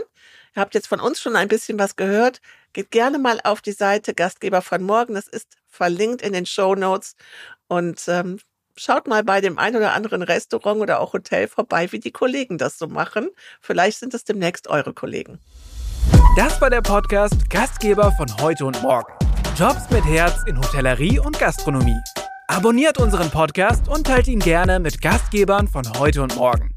Ihr habt jetzt von uns schon ein bisschen was gehört. Geht gerne mal auf die Seite Gastgeber von morgen. Das ist verlinkt in den Show Notes. Und ähm, schaut mal bei dem ein oder anderen Restaurant oder auch Hotel vorbei, wie die Kollegen das so machen. Vielleicht sind es demnächst eure Kollegen. Das war der Podcast Gastgeber von heute und morgen. Jobs mit Herz in Hotellerie und Gastronomie. Abonniert unseren Podcast und teilt ihn gerne mit Gastgebern von heute und morgen.